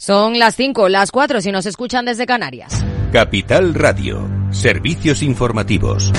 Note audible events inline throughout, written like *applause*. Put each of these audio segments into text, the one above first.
Son las 5, las 4 si nos escuchan desde Canarias. Capital Radio. Servicios informativos.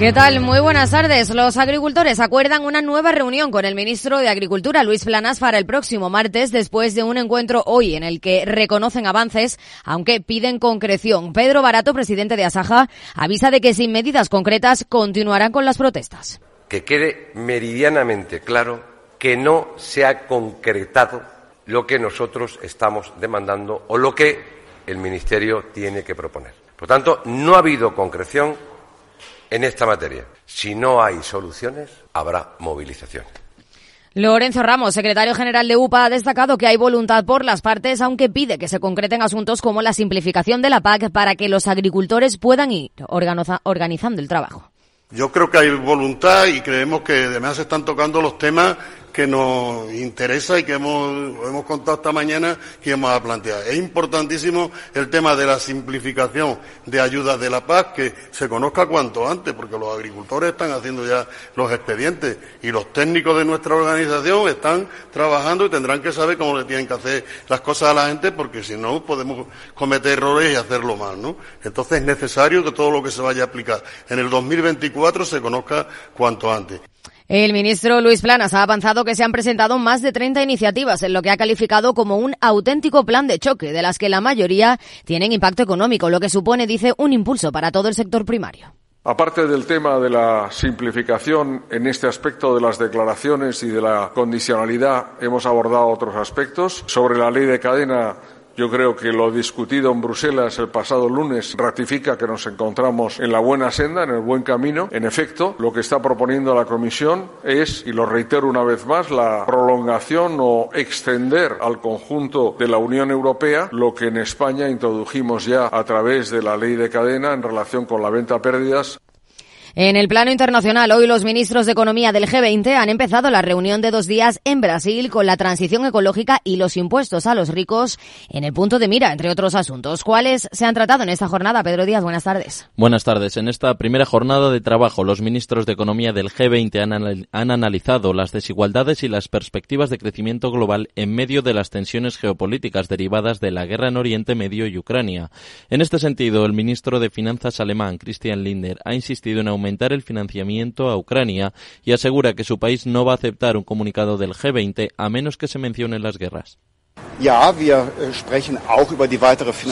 ¿Qué tal? Muy buenas tardes. Los agricultores acuerdan una nueva reunión con el ministro de Agricultura, Luis Planas, para el próximo martes, después de un encuentro hoy en el que reconocen avances, aunque piden concreción. Pedro Barato, presidente de Asaja, avisa de que sin medidas concretas continuarán con las protestas. Que quede meridianamente claro que no se ha concretado lo que nosotros estamos demandando o lo que el Ministerio tiene que proponer. Por tanto, no ha habido concreción en esta materia. Si no hay soluciones, habrá movilización. Lorenzo Ramos, secretario general de UPA, ha destacado que hay voluntad por las partes, aunque pide que se concreten asuntos como la simplificación de la PAC para que los agricultores puedan ir organizando el trabajo. Yo creo que hay voluntad y creemos que además se están tocando los temas que nos interesa y que hemos, hemos contado esta mañana que vamos a plantear. Es importantísimo el tema de la simplificación de ayudas de la paz, que se conozca cuanto antes, porque los agricultores están haciendo ya los expedientes y los técnicos de nuestra organización están trabajando y tendrán que saber cómo le tienen que hacer las cosas a la gente, porque si no podemos cometer errores y hacerlo mal, ¿no? Entonces es necesario que todo lo que se vaya a aplicar en el 2024 se conozca cuanto antes. El ministro Luis Planas ha avanzado que se han presentado más de 30 iniciativas en lo que ha calificado como un auténtico plan de choque, de las que la mayoría tienen impacto económico, lo que supone, dice, un impulso para todo el sector primario. Aparte del tema de la simplificación en este aspecto de las declaraciones y de la condicionalidad, hemos abordado otros aspectos. Sobre la ley de cadena yo creo que lo discutido en Bruselas el pasado lunes ratifica que nos encontramos en la buena senda, en el buen camino. En efecto, lo que está proponiendo la Comisión es, y lo reitero una vez más, la prolongación o extender al conjunto de la Unión Europea lo que en España introdujimos ya a través de la ley de cadena en relación con la venta a pérdidas. En el plano internacional, hoy los ministros de Economía del G20 han empezado la reunión de dos días en Brasil con la transición ecológica y los impuestos a los ricos en el punto de mira, entre otros asuntos. ¿Cuáles se han tratado en esta jornada? Pedro Díaz, buenas tardes. Buenas tardes. En esta primera jornada de trabajo, los ministros de Economía del G20 han, han analizado las desigualdades y las perspectivas de crecimiento global en medio de las tensiones geopolíticas derivadas de la guerra en Oriente Medio y Ucrania. En este sentido, el ministro de Finanzas alemán, Christian Lindner, ha insistido en aumentar el financiamiento a Ucrania y asegura que su país no va a aceptar un comunicado del G20 a menos que se mencionen las guerras. Äh,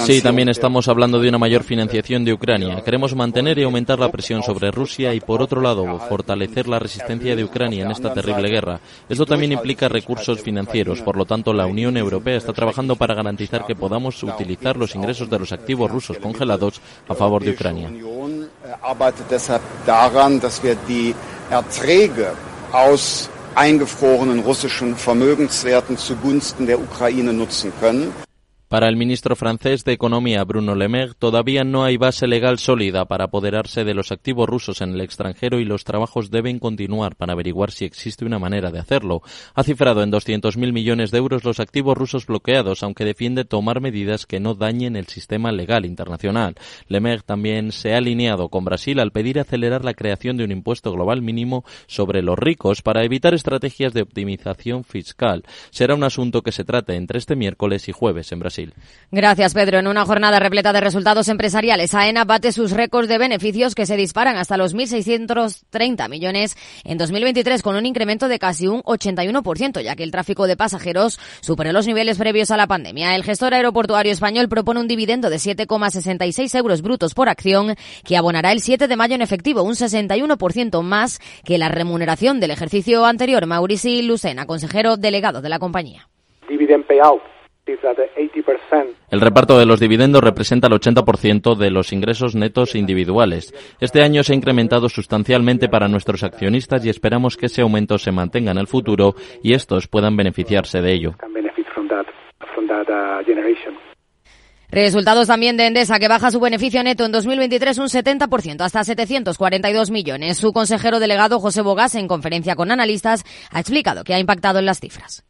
sí, también estamos hablando de una mayor financiación de Ucrania. Queremos mantener y aumentar la presión sobre Rusia y, por otro lado, fortalecer la resistencia de Ucrania en esta terrible guerra. Esto también implica recursos financieros. Por lo tanto, la Unión Europea está trabajando para garantizar que podamos utilizar los ingresos de los activos rusos congelados a favor de Ucrania. Äh, arbeitet deshalb daran, dass wir die Erträge aus eingefrorenen russischen Vermögenswerten zugunsten der Ukraine nutzen können. Para el ministro francés de Economía, Bruno Le Maire, todavía no hay base legal sólida para apoderarse de los activos rusos en el extranjero y los trabajos deben continuar para averiguar si existe una manera de hacerlo. Ha cifrado en 200.000 millones de euros los activos rusos bloqueados, aunque defiende tomar medidas que no dañen el sistema legal internacional. Le Maire también se ha alineado con Brasil al pedir acelerar la creación de un impuesto global mínimo sobre los ricos para evitar estrategias de optimización fiscal. Será un asunto que se trate entre este miércoles y jueves en Brasil. Gracias, Pedro. En una jornada repleta de resultados empresariales, AENA bate sus récords de beneficios que se disparan hasta los 1.630 millones en 2023, con un incremento de casi un 81%, ya que el tráfico de pasajeros superó los niveles previos a la pandemia. El gestor aeroportuario español propone un dividendo de 7,66 euros brutos por acción, que abonará el 7 de mayo en efectivo, un 61% más que la remuneración del ejercicio anterior. Maurici Lucena, consejero delegado de la compañía. Dividend payout El reparto de los dividendos representa el 80% de los ingresos netos individuales. Este año se ha incrementado sustancialmente para nuestros accionistas y esperamos que ese aumento se mantenga en el futuro y estos puedan beneficiarse de ello. Resultados también de Endesa, que baja su beneficio neto en 2023 un 70%, hasta 742 millones. Su consejero delegado, José Bogas, en conferencia con analistas, ha explicado que ha impactado en las cifras.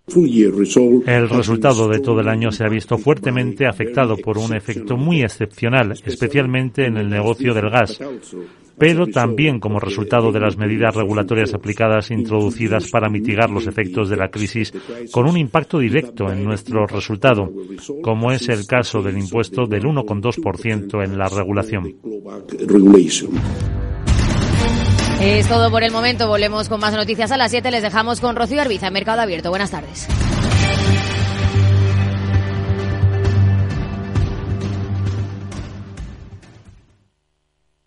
El resultado de todo el año se ha visto fuertemente afectado por un efecto muy excepcional, especialmente en el negocio del gas pero también como resultado de las medidas regulatorias aplicadas introducidas para mitigar los efectos de la crisis con un impacto directo en nuestro resultado, como es el caso del impuesto del 1,2% en la regulación. Es todo por el momento. Volvemos con más noticias a las 7. Les dejamos con Rocío Arbiza, Mercado Abierto. Buenas tardes.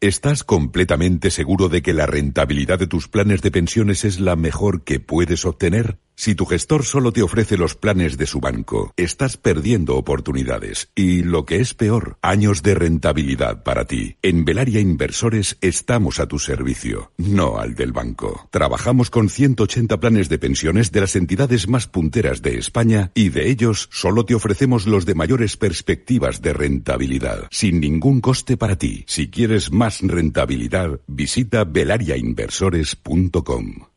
¿Estás completamente seguro de que la rentabilidad de tus planes de pensiones es la mejor que puedes obtener? Si tu gestor solo te ofrece los planes de su banco, estás perdiendo oportunidades y, lo que es peor, años de rentabilidad para ti. En Velaria Inversores estamos a tu servicio, no al del banco. Trabajamos con 180 planes de pensiones de las entidades más punteras de España y de ellos solo te ofrecemos los de mayores perspectivas de rentabilidad, sin ningún coste para ti. Si quieres más rentabilidad, visita velariainversores.com.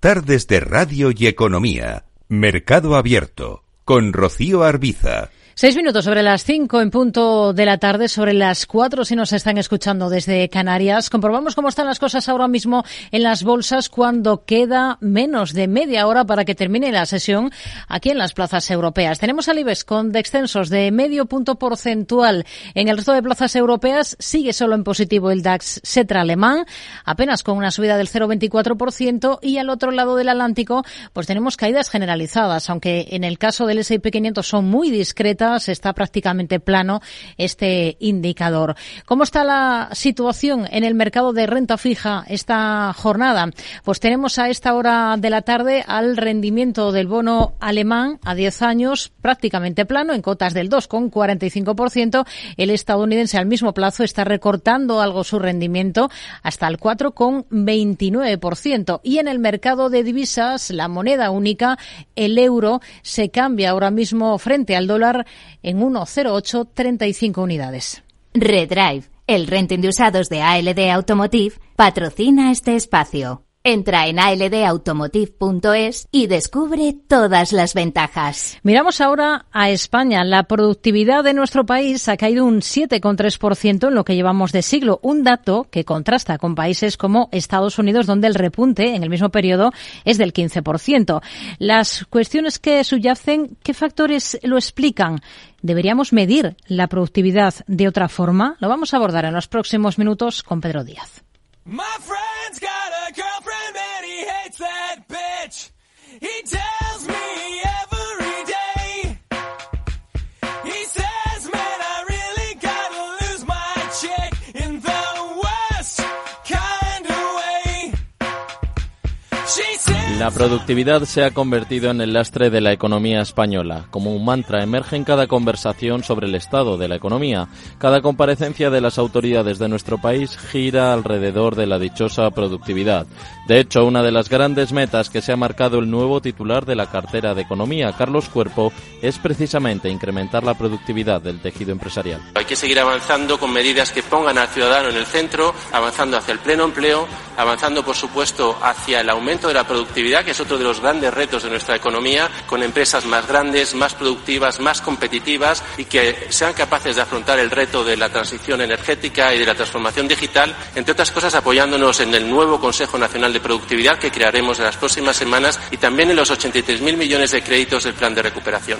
Tardes de Radio y Economía. Mercado Abierto. Con Rocío Arbiza. Seis minutos sobre las cinco en punto de la tarde, sobre las cuatro si nos están escuchando desde Canarias. Comprobamos cómo están las cosas ahora mismo en las bolsas cuando queda menos de media hora para que termine la sesión aquí en las plazas europeas. Tenemos al IBEX con descensos de medio punto porcentual. En el resto de plazas europeas sigue solo en positivo el DAX Setra alemán, apenas con una subida del 0,24% y al otro lado del Atlántico pues tenemos caídas generalizadas, aunque en el caso del S&P 500 son muy discretas está prácticamente plano este indicador. ¿Cómo está la situación en el mercado de renta fija esta jornada? Pues tenemos a esta hora de la tarde al rendimiento del bono alemán a 10 años prácticamente plano en cotas del 2,45%. El estadounidense al mismo plazo está recortando algo su rendimiento hasta el 4,29%. Y en el mercado de divisas, la moneda única, el euro, se cambia ahora mismo frente al dólar en 10835 unidades. Redrive, el renting de usados de ALD Automotive, patrocina este espacio. Entra en aldautomotive.es y descubre todas las ventajas. Miramos ahora a España. La productividad de nuestro país ha caído un 7,3% en lo que llevamos de siglo, un dato que contrasta con países como Estados Unidos, donde el repunte en el mismo periodo es del 15%. Las cuestiones que subyacen, ¿qué factores lo explican? ¿Deberíamos medir la productividad de otra forma? Lo vamos a abordar en los próximos minutos con Pedro Díaz. My La productividad se ha convertido en el lastre de la economía española. Como un mantra emerge en cada conversación sobre el estado de la economía. Cada comparecencia de las autoridades de nuestro país gira alrededor de la dichosa productividad. De hecho, una de las grandes metas que se ha marcado el nuevo titular de la cartera de Economía, Carlos Cuerpo, es precisamente incrementar la productividad del tejido empresarial. Hay que seguir avanzando con medidas que pongan al ciudadano en el centro, avanzando hacia el pleno empleo, avanzando, por supuesto, hacia el aumento de la productividad, que es otro de los grandes retos de nuestra economía, con empresas más grandes, más productivas, más competitivas y que sean capaces de afrontar el reto de la transición energética y de la transformación digital, entre otras cosas apoyándonos en el nuevo Consejo Nacional de Productividad que crearemos en las próximas semanas y también en los 83.000 millones de créditos del plan de recuperación.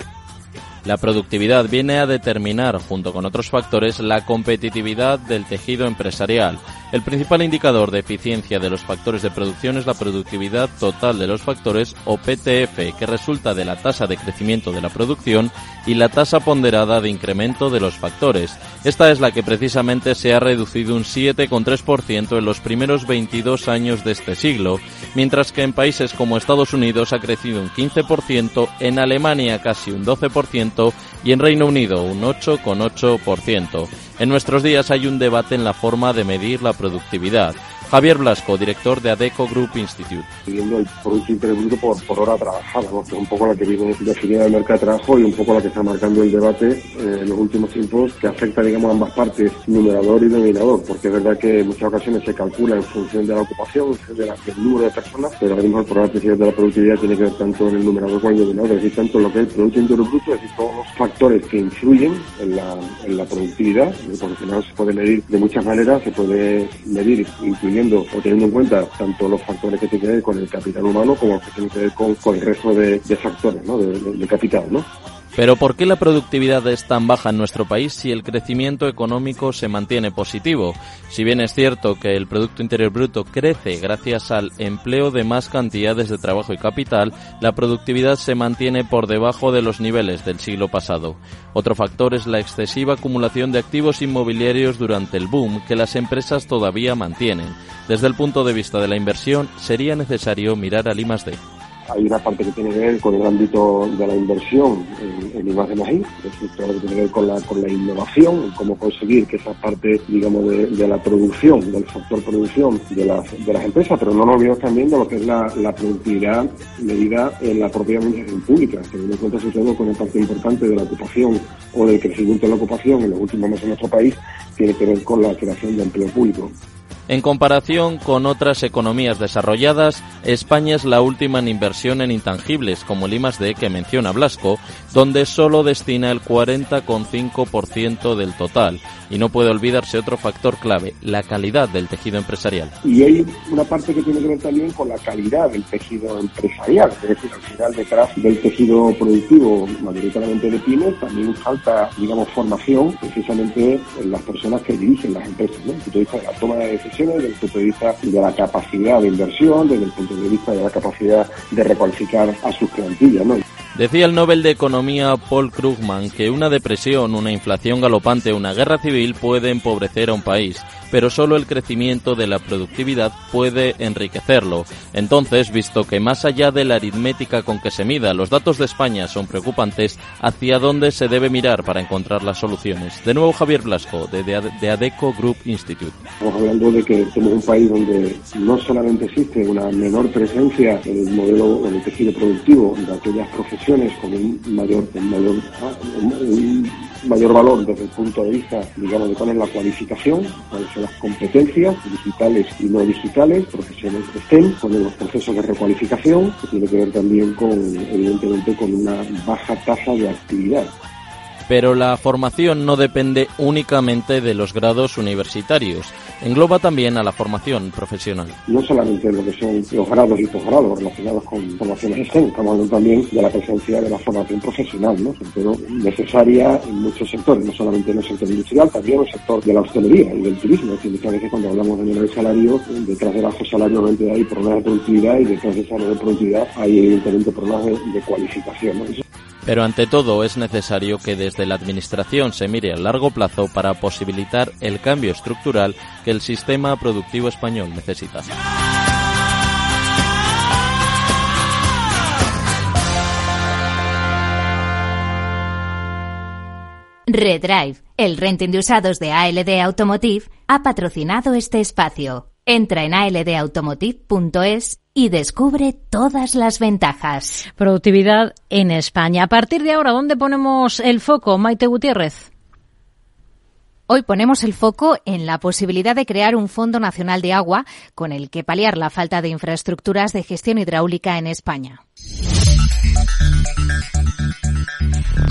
La productividad viene a determinar, junto con otros factores, la competitividad del tejido empresarial. El principal indicador de eficiencia de los factores de producción es la productividad total de los factores o PTF, que resulta de la tasa de crecimiento de la producción y la tasa ponderada de incremento de los factores. Esta es la que precisamente se ha reducido un 7,3% en los primeros 22 años de este siglo, mientras que en países como Estados Unidos ha crecido un 15%, en Alemania casi un 12% y en Reino Unido un 8,8%. En nuestros días hay un debate en la forma de medir la productividad. Javier Blasco, director de ADECO Group Institute. Viendo el Producto Interior Bruto por, por hora trabajada, ¿no? que es un poco la que viene definida el mercado de trabajo y un poco la que está marcando el debate eh, en los últimos tiempos, que afecta, digamos, a ambas partes, numerador y denominador, porque es verdad que en muchas ocasiones se calcula en función de la ocupación, de la, del número de personas, pero ahora mismo el programa de la productividad tiene que ver tanto en el numerador como en el denominador, es decir, tanto lo que es el Producto Interior Bruto, es decir, todos los factores que influyen en la, en la productividad, porque al final se puede medir de muchas maneras, se puede medir incluyendo o teniendo en cuenta tanto los factores que tienen que ver con el capital humano como los que tienen que ver con, el resto de, factores ¿no? de, de capital. ¿no? Pero ¿por qué la productividad es tan baja en nuestro país si el crecimiento económico se mantiene positivo? Si bien es cierto que el Producto Interior Bruto crece gracias al empleo de más cantidades de trabajo y capital, la productividad se mantiene por debajo de los niveles del siglo pasado. Otro factor es la excesiva acumulación de activos inmobiliarios durante el boom que las empresas todavía mantienen. Desde el punto de vista de la inversión, sería necesario mirar al I+D hay una parte que tiene que ver con el ámbito de la inversión en, en I+D+I, es decir, todo lo que tiene que ver con la, con la innovación, cómo conseguir que esa parte, digamos, de, de, la producción, del factor producción de las, de las empresas, pero no nos olvidemos también de lo que es la, la productividad medida en la propia administración pública, teniendo en cuenta sobre todo con una parte importante de la ocupación o del crecimiento de la ocupación en los últimos meses en nuestro país, tiene que ver con la creación de empleo público. En comparación con otras economías desarrolladas, España es la última en inversión en intangibles, como el I+D que menciona Blasco, donde solo destina el 40,5% del total. Y no puede olvidarse otro factor clave, la calidad del tejido empresarial. Y hay una parte que tiene que ver también con la calidad del tejido empresarial, es decir, al final detrás del tejido productivo, mayoritariamente de pymes, también falta, digamos, formación precisamente en las personas que dirigen las empresas, ¿no? desde el punto la toma de decisiones, desde el punto de vista de la capacidad de inversión, desde el punto de vista de la capacidad de recualificar a sus plantillas, ¿no? Decía el Nobel de Economía Paul Krugman que una depresión, una inflación galopante una guerra civil puede empobrecer a un país, pero solo el crecimiento de la productividad puede enriquecerlo. Entonces, visto que más allá de la aritmética con que se mida, los datos de España son preocupantes, ¿hacia dónde se debe mirar para encontrar las soluciones? De nuevo, Javier Blasco, de, de ADECO Group Institute. Estamos hablando de que tenemos un país donde no solamente existe una menor presencia en el modelo, en el tejido productivo de aquellas profesiones con un mayor, un mayor, mayor valor desde el punto de vista, digamos, de cuál es la cualificación, cuáles son las competencias digitales y no digitales, profesiones STEM, con los procesos de recualificación, que tiene que ver también con, evidentemente, con una baja tasa de actividad. Pero la formación no depende únicamente de los grados universitarios, engloba también a la formación profesional. No solamente lo que son los grados y posgrados relacionados con formaciones STEM, estamos hablando también de la presencia de la formación profesional, ¿no? Pero necesaria en muchos sectores, no solamente en el sector industrial, también en el sector de la hostelería y del turismo. Es decir, muchas veces cuando hablamos de nivel de salario, detrás del bajo salario hay problemas de productividad y detrás de ese de productividad hay evidentemente problemas de, de cualificación. ¿no? Pero ante todo es necesario que desde la Administración se mire a largo plazo para posibilitar el cambio estructural que el sistema productivo español necesita. Redrive, el renting de usados de ALD Automotive, ha patrocinado este espacio. Entra en aldautomotive.es y descubre todas las ventajas. Productividad en España. A partir de ahora, ¿dónde ponemos el foco, Maite Gutiérrez? Hoy ponemos el foco en la posibilidad de crear un Fondo Nacional de Agua con el que paliar la falta de infraestructuras de gestión hidráulica en España.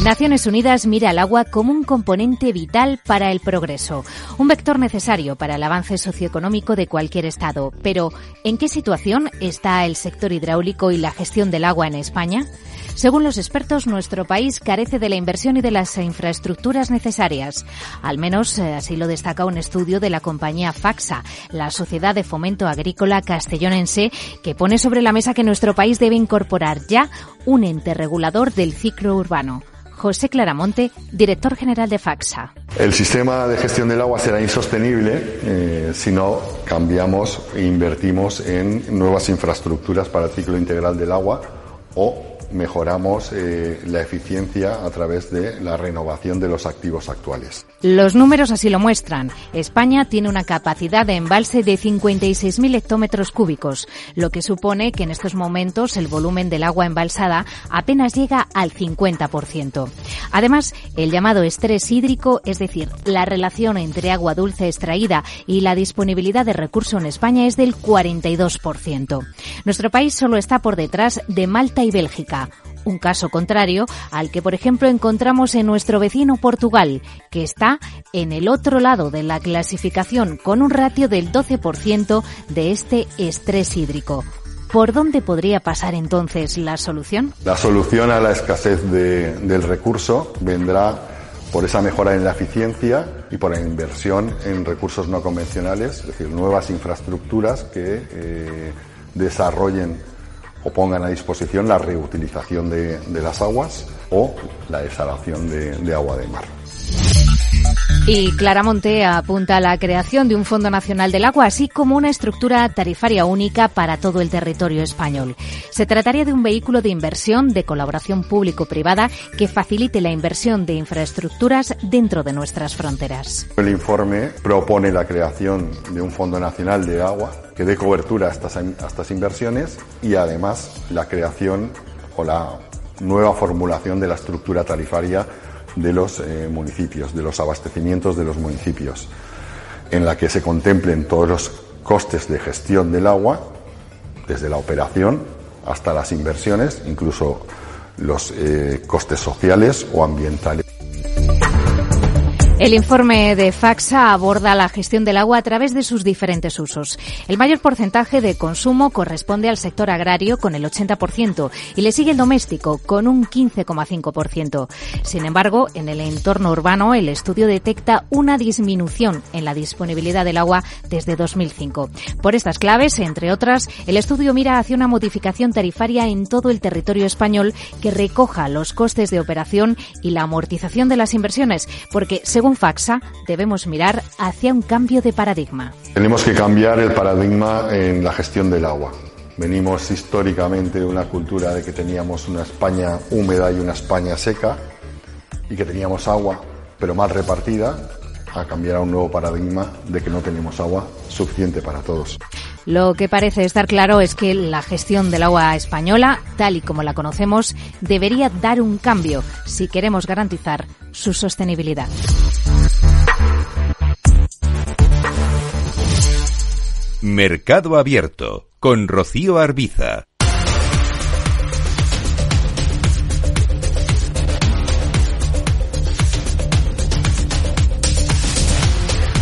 Naciones Unidas mira al agua como un componente vital para el progreso, un vector necesario para el avance socioeconómico de cualquier Estado. Pero, ¿en qué situación está el sector hidráulico y la gestión del agua en España? Según los expertos, nuestro país carece de la inversión y de las infraestructuras necesarias. Al menos eh, así lo destaca un estudio de la compañía Faxa, la Sociedad de Fomento Agrícola Castellonense, que pone sobre la mesa que nuestro país debe incorporar ya un ente regulador del ciclo urbano. José Claramonte, director general de FAXA. El sistema de gestión del agua será insostenible eh, si no cambiamos e invertimos en nuevas infraestructuras para el ciclo integral del agua o mejoramos eh, la eficiencia a través de la renovación de los activos actuales. Los números así lo muestran. España tiene una capacidad de embalse de 56.000 hectómetros cúbicos, lo que supone que en estos momentos el volumen del agua embalsada apenas llega al 50%. Además, el llamado estrés hídrico, es decir, la relación entre agua dulce extraída y la disponibilidad de recurso en España es del 42%. Nuestro país solo está por detrás de Malta y Bélgica un caso contrario al que, por ejemplo, encontramos en nuestro vecino Portugal, que está en el otro lado de la clasificación con un ratio del 12% de este estrés hídrico. ¿Por dónde podría pasar entonces la solución? La solución a la escasez del recurso vendrá por esa mejora en la eficiencia y por la inversión en recursos no convencionales, es decir, nuevas infraestructuras que eh, desarrollen o pongan a disposición la reutilización de, las aguas o la desalación de, agua de mar. Y Claramonte apunta a la creación de un Fondo Nacional del Agua, así como una estructura tarifaria única para todo el territorio español. Se trataría de un vehículo de inversión de colaboración público-privada que facilite la inversión de infraestructuras dentro de nuestras fronteras. El informe propone la creación de un Fondo Nacional de Agua que dé cobertura a estas, estas inversiones y además la creación o la nueva formulación de la estructura tarifaria de los eh, municipios, de los abastecimientos de los municipios, en la que se contemplen todos los costes de gestión del agua, desde la operación hasta las inversiones, incluso los eh, costes sociales o ambientales. El informe de FAXA aborda la gestión del agua a través de sus diferentes usos. El mayor porcentaje de consumo corresponde al sector agrario con el 80% y le sigue el doméstico con un 15,5%. Sin embargo, en el entorno urbano el estudio detecta una disminución en la disponibilidad del agua desde 2005. Por estas claves, entre otras, el estudio mira hacia una modificación tarifaria en todo el territorio español que recoja los costes de operación y la amortización de las inversiones, porque según Faxa, debemos mirar hacia un cambio de paradigma. Tenemos que cambiar el paradigma en la gestión del agua. Venimos históricamente de una cultura de que teníamos una España húmeda y una España seca y que teníamos agua, pero mal repartida, a cambiar a un nuevo paradigma de que no tenemos agua suficiente para todos. Lo que parece estar claro es que la gestión del agua española, tal y como la conocemos, debería dar un cambio si queremos garantizar su sostenibilidad. Mercado Abierto con Rocío Arbiza.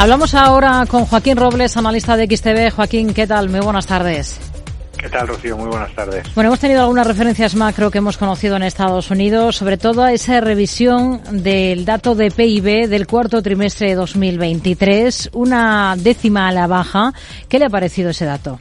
Hablamos ahora con Joaquín Robles, analista de XTV. Joaquín, ¿qué tal? Muy buenas tardes. ¿Qué tal, Rocío? Muy buenas tardes. Bueno, hemos tenido algunas referencias macro que hemos conocido en Estados Unidos, sobre todo a esa revisión del dato de PIB del cuarto trimestre de 2023, una décima a la baja. ¿Qué le ha parecido ese dato?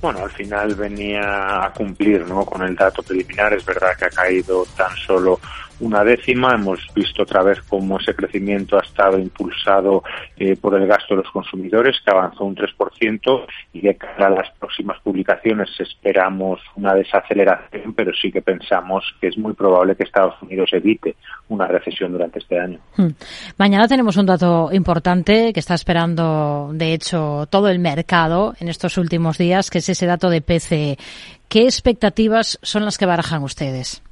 Bueno, al final venía a cumplir ¿no? con el dato preliminar. Es verdad que ha caído tan solo una décima. Hemos visto otra vez cómo ese crecimiento ha estado impulsado eh, por el gasto de los consumidores, que avanzó un 3%, y de cara a las próximas publicaciones esperamos una desaceleración, pero sí que pensamos que es muy probable que Estados Unidos evite una recesión durante este año. Hmm. Mañana tenemos un dato importante que está esperando, de hecho, todo el mercado en estos últimos días, que es ese dato de PCE. ¿Qué expectativas son las que barajan ustedes?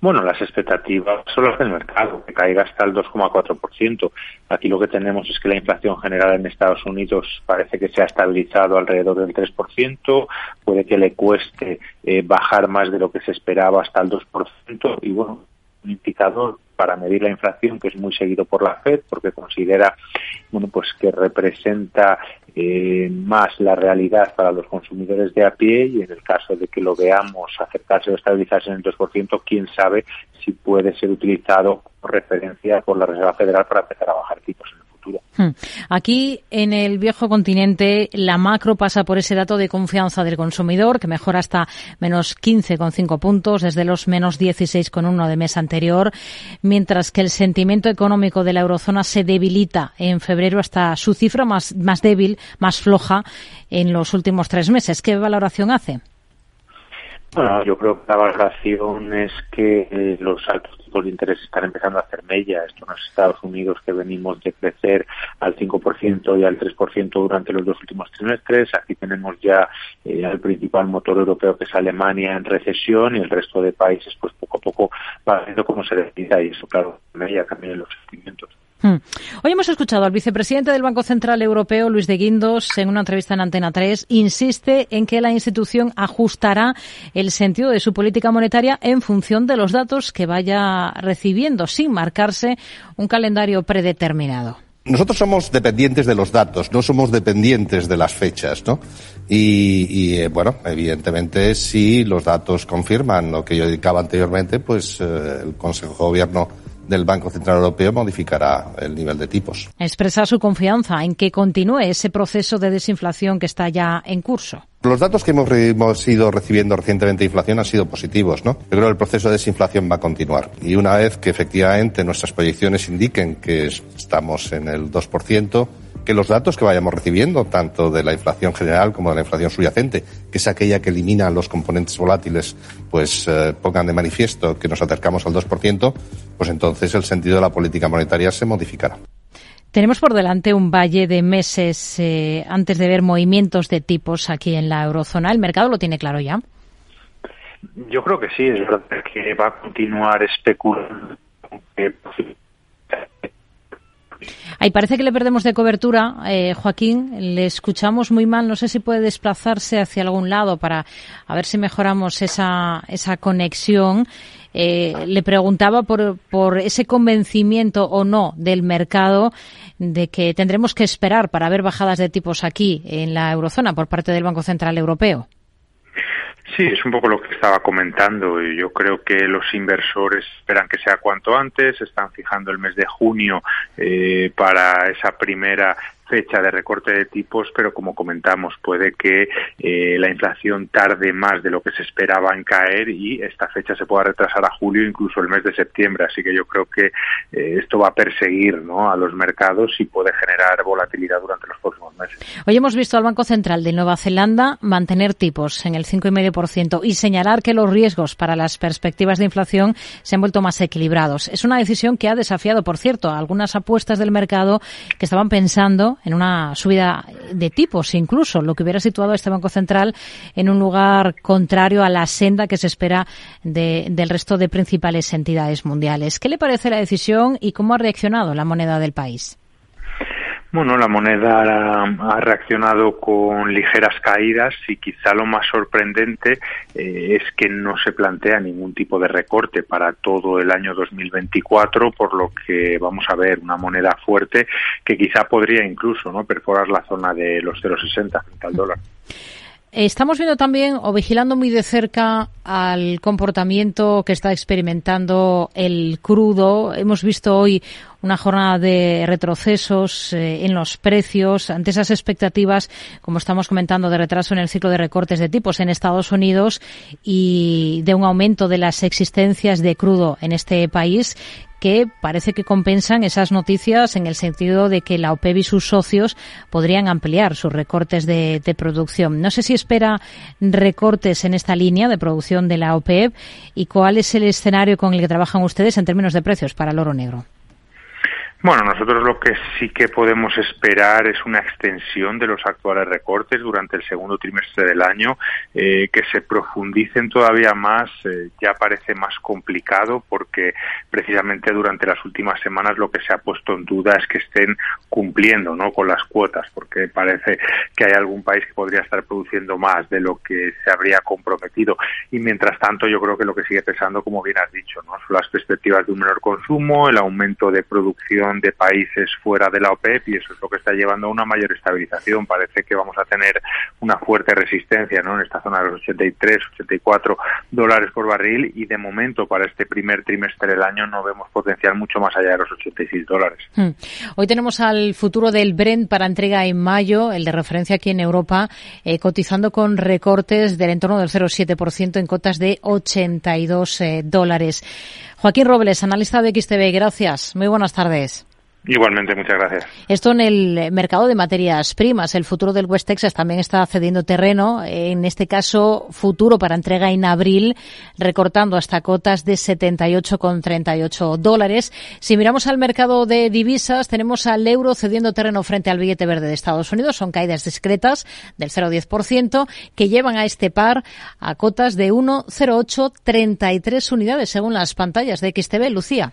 Bueno, las expectativas son las del mercado, que caiga hasta el 2,4%. Aquí lo que tenemos es que la inflación general en Estados Unidos parece que se ha estabilizado alrededor del 3%, puede que le cueste eh, bajar más de lo que se esperaba hasta el 2%, y bueno, un indicador para medir la inflación, que es muy seguido por la Fed, porque considera bueno, pues que representa eh, más la realidad para los consumidores de a pie y en el caso de que lo veamos acercarse o estabilizarse en el 2%, quién sabe si puede ser utilizado referencia por la Reserva Federal para empezar a bajar tipos Hmm. Aquí en el viejo continente la macro pasa por ese dato de confianza del consumidor que mejora hasta menos 15,5 puntos desde los menos 16,1 de mes anterior, mientras que el sentimiento económico de la eurozona se debilita en febrero hasta su cifra más, más débil, más floja en los últimos tres meses. ¿Qué valoración hace? Bueno, yo creo que la valoración es que eh, los altos tipos de interés están empezando a hacer mella. Esto en los Estados Unidos que venimos de crecer al 5% y al 3% durante los dos últimos trimestres. Aquí tenemos ya eh, al principal motor europeo que es Alemania en recesión y el resto de países pues poco a poco va viendo cómo se decida y eso claro, mella también en los sentimientos. Hmm. Hoy hemos escuchado al vicepresidente del Banco Central Europeo, Luis de Guindos, en una entrevista en Antena 3, insiste en que la institución ajustará el sentido de su política monetaria en función de los datos que vaya recibiendo, sin marcarse un calendario predeterminado. Nosotros somos dependientes de los datos, no somos dependientes de las fechas, ¿no? Y, eh, bueno, evidentemente, si los datos confirman lo que yo indicaba anteriormente, pues eh, el Consejo de Gobierno del Banco Central Europeo modificará el nivel de tipos. Expresa su confianza en que continúe ese proceso de desinflación que está ya en curso. Los datos que hemos, ido recibiendo recientemente de inflación han sido positivos, ¿no? Yo creo que el proceso de desinflación va a continuar. Y una vez que efectivamente nuestras proyecciones indiquen que estamos en el 2%, que los datos que vayamos recibiendo, tanto de la inflación general como de la inflación subyacente, que es aquella que elimina los componentes volátiles, pues eh, pongan de manifiesto que nos acercamos al 2%, pues entonces el sentido de la política monetaria se modificará. Tenemos por delante un valle de meses eh, antes de ver movimientos de tipos aquí en la eurozona. ¿El mercado lo tiene claro ya? Yo creo que sí, es verdad que va a continuar especulando Ahí parece que le perdemos de cobertura, eh, Joaquín. Le escuchamos muy mal. No sé si puede desplazarse hacia algún lado para a ver si mejoramos esa, esa conexión. Eh, le preguntaba por, por ese convencimiento o no del mercado de que tendremos que esperar para ver bajadas de tipos aquí en la eurozona por parte del Banco Central Europeo. Sí, es un poco lo que estaba comentando. Yo creo que los inversores esperan que sea cuanto antes, están fijando el mes de junio eh, para esa primera fecha de recorte de tipos, pero como comentamos, puede que eh, la inflación tarde más de lo que se esperaba en caer y esta fecha se pueda retrasar a julio, incluso el mes de septiembre. Así que yo creo que eh, esto va a perseguir ¿no? a los mercados y puede generar volatilidad durante los próximos meses. Hoy hemos visto al Banco Central de Nueva Zelanda mantener tipos en el 5,5% y señalar que los riesgos para las perspectivas de inflación se han vuelto más equilibrados. Es una decisión que ha desafiado, por cierto, algunas apuestas del mercado que estaban pensando en una subida de tipos, incluso lo que hubiera situado a este Banco Central en un lugar contrario a la senda que se espera del resto de principales entidades mundiales. ¿Qué le parece la decisión y cómo ha reaccionado la moneda del país? Bueno, la moneda ha reaccionado con ligeras caídas y quizá lo más sorprendente eh, es que no se plantea ningún tipo de recorte para todo el año 2024, por lo que vamos a ver una moneda fuerte que quizá podría incluso no perforar la zona de los 0,60 frente al dólar. Estamos viendo también o vigilando muy de cerca al comportamiento que está experimentando el crudo. Hemos visto hoy una jornada de retrocesos eh, en los precios ante esas expectativas, como estamos comentando, de retraso en el ciclo de recortes de tipos en Estados Unidos y de un aumento de las existencias de crudo en este país que parece que compensan esas noticias en el sentido de que la OPEP y sus socios podrían ampliar sus recortes de, producción. No sé si espera recortes en esta línea de producción de la OPEP y cuál es el escenario con el que trabajan ustedes en términos de precios para el oro negro. Bueno, nosotros lo que sí que podemos esperar es una extensión de los actuales recortes durante el segundo trimestre del año, eh, que se profundicen todavía más, eh, ya parece más complicado porque precisamente durante las últimas semanas lo que se ha puesto en duda es que estén cumpliendo ¿no? con las cuotas, porque parece que hay algún país que podría estar produciendo más de lo que se habría comprometido. Y mientras tanto, yo creo que lo que sigue pesando, como bien has dicho, ¿no? son las perspectivas de un menor consumo, el aumento de producción de países fuera de la OPEP y eso es lo que está llevando a una mayor estabilización. Parece que vamos a tener una fuerte resistencia en esta zona de los 83, 84 dólares por barril y de momento para este primer trimestre del año no vemos potencial mucho más allá de los 86 dólares. Hmm. Hoy tenemos al futuro del Brent para entrega en mayo, el de referencia aquí en Europa, eh, cotizando con recortes del entorno del 0,7% en cotas de 82 eh, dólares. Joaquín Robles, analista de XTV, gracias. Muy buenas tardes. Igualmente, muchas gracias. Esto en el mercado de materias primas. El futuro del West Texas también está cediendo terreno. En este caso, futuro para entrega en abril, recortando hasta cotas de 78,38 dólares. Si miramos al mercado de divisas, tenemos al euro cediendo terreno frente al billete verde de Estados Unidos. Son caídas discretas del 0,10% que llevan a este par a cotas de 1,0833 unidades según las pantallas de XTV. Lucía.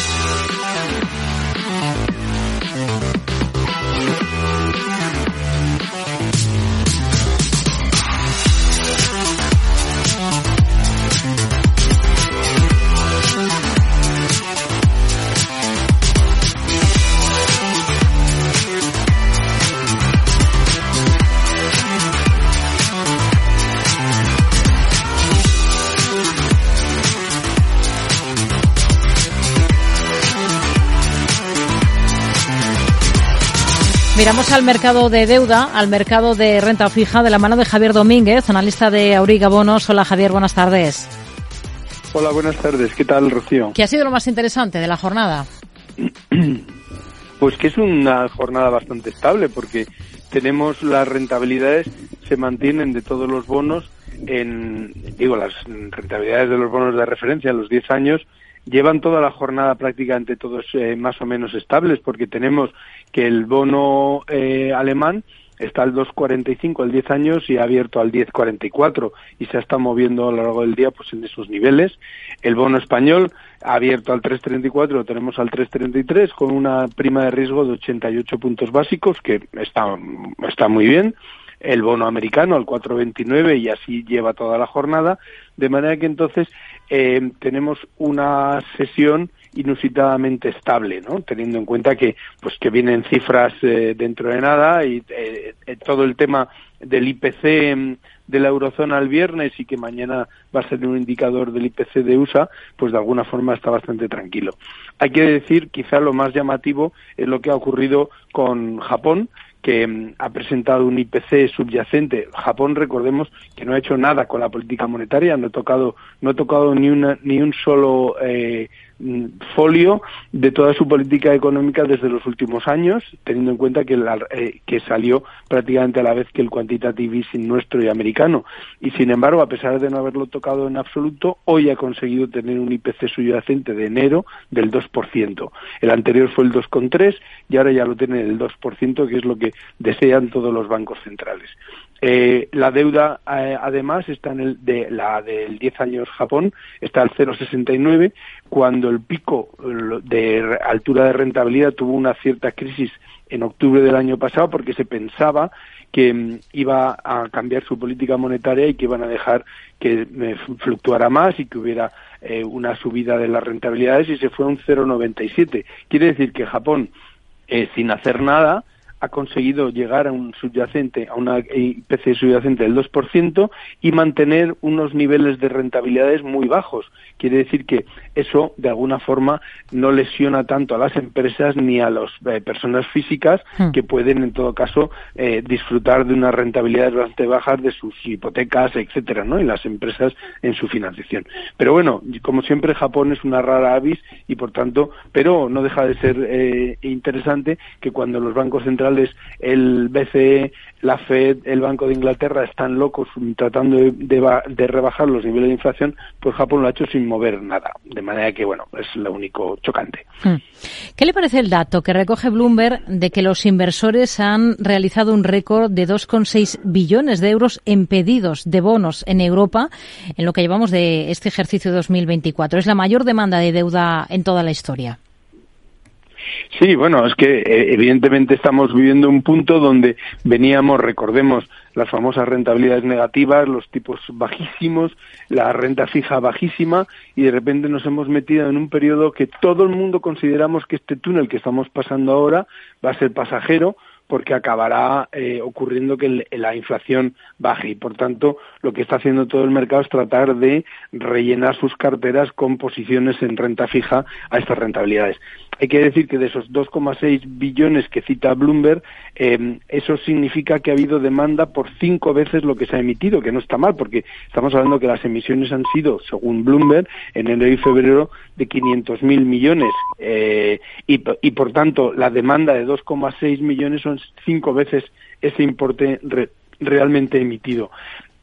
Miramos al mercado de deuda, al mercado de renta fija, de la mano de Javier Domínguez, analista de Auriga Bonos. Hola Javier, buenas tardes. Hola, buenas tardes. ¿Qué tal, Rocío? ¿Qué ha sido lo más interesante de la jornada? *clears throat* Pues que es una jornada bastante estable porque tenemos las rentabilidades, se mantienen de todos los bonos en, digo, las rentabilidades de los bonos de referencia, los 10 años, llevan toda la jornada prácticamente todos eh, más o menos estables porque tenemos que el bono eh, alemán está al 2,45 al 10 años y ha abierto al 10,44 y se está moviendo a lo largo del día pues en esos niveles. El bono español ha abierto al 3,34, lo tenemos al 3,33 con una prima de riesgo de 88 puntos básicos que está, está muy bien. El bono americano al 4,29 y así lleva toda la jornada. De manera que entonces eh, tenemos una sesión inusitadamente estable, ¿no? Teniendo en cuenta que, pues, que vienen cifras eh, dentro de nada y eh, eh, todo el tema del IPC mm, de la eurozona el viernes y que mañana va a ser un indicador del IPC de USA, pues de alguna forma está bastante tranquilo. Hay que decir, quizá lo más llamativo es lo que ha ocurrido con Japón, que mm, ha presentado un IPC subyacente. Japón, recordemos que no ha hecho nada con la política monetaria, no ha tocado, no ha tocado ni una, ni un solo eh, folio de toda su política económica desde los últimos años, teniendo en cuenta que, eh, que salió prácticamente a la vez que el quantitative easing nuestro y americano. Y sin embargo, a pesar de no haberlo tocado en absoluto, hoy ha conseguido tener un IPC subyacente de enero del 2%. El anterior fue el 2,3 y ahora ya lo tiene el 2%, que es lo que desean todos los bancos centrales. Eh, la deuda, eh, además, está en el de la del 10 años Japón, está al 0,69, cuando el pico de altura de rentabilidad tuvo una cierta crisis en octubre del año pasado porque se pensaba que mm, iba a cambiar su política monetaria y que iban a dejar que eh, fluctuara más y que hubiera eh, una subida de las rentabilidades y se fue a un 0,97. Quiere decir que Japón, eh, sin hacer nada, ha conseguido llegar a un subyacente, a una IPC subyacente del 2% y mantener unos niveles de rentabilidades muy bajos. Quiere decir que eso, de alguna forma, no lesiona tanto a las empresas ni a las eh, personas físicas hmm. que pueden, en todo caso, eh, disfrutar de unas rentabilidades bastante bajas de sus hipotecas, etcétera, ¿no? Y las empresas en su financiación. Pero bueno, como siempre, Japón es una rara avis y, por tanto, pero no deja de ser eh, interesante que cuando los bancos centrales el BCE, la Fed, el Banco de Inglaterra están locos tratando de, rebajar los niveles de inflación, pues Japón lo ha hecho sin mover nada. De manera que, bueno, es lo único chocante. Hmm. ¿Qué le parece el dato que recoge Bloomberg de que los inversores han realizado un récord de 2,6 billones de euros en pedidos de bonos en Europa en lo que llevamos de este ejercicio 2024? Es la mayor demanda de deuda en toda la historia. Sí, bueno, es que eh, evidentemente estamos viviendo un punto donde veníamos, recordemos, las famosas rentabilidades negativas, los tipos bajísimos, la renta fija bajísima y de repente nos hemos metido en un periodo que todo el mundo consideramos que este túnel que estamos pasando ahora va a ser pasajero porque acabará eh, ocurriendo que la inflación baje y por tanto lo que está haciendo todo el mercado es tratar de rellenar sus carteras con posiciones en renta fija a estas rentabilidades. Hay que decir que de esos 2,6 billones que cita Bloomberg, em, eso significa que ha habido demanda por cinco veces lo que se ha emitido, que no está mal, porque estamos hablando que las emisiones han sido, según Bloomberg, en enero y febrero de 500.000 millones eh, y, por tanto la demanda de 2,6 millones son cinco veces ese importe realmente emitido.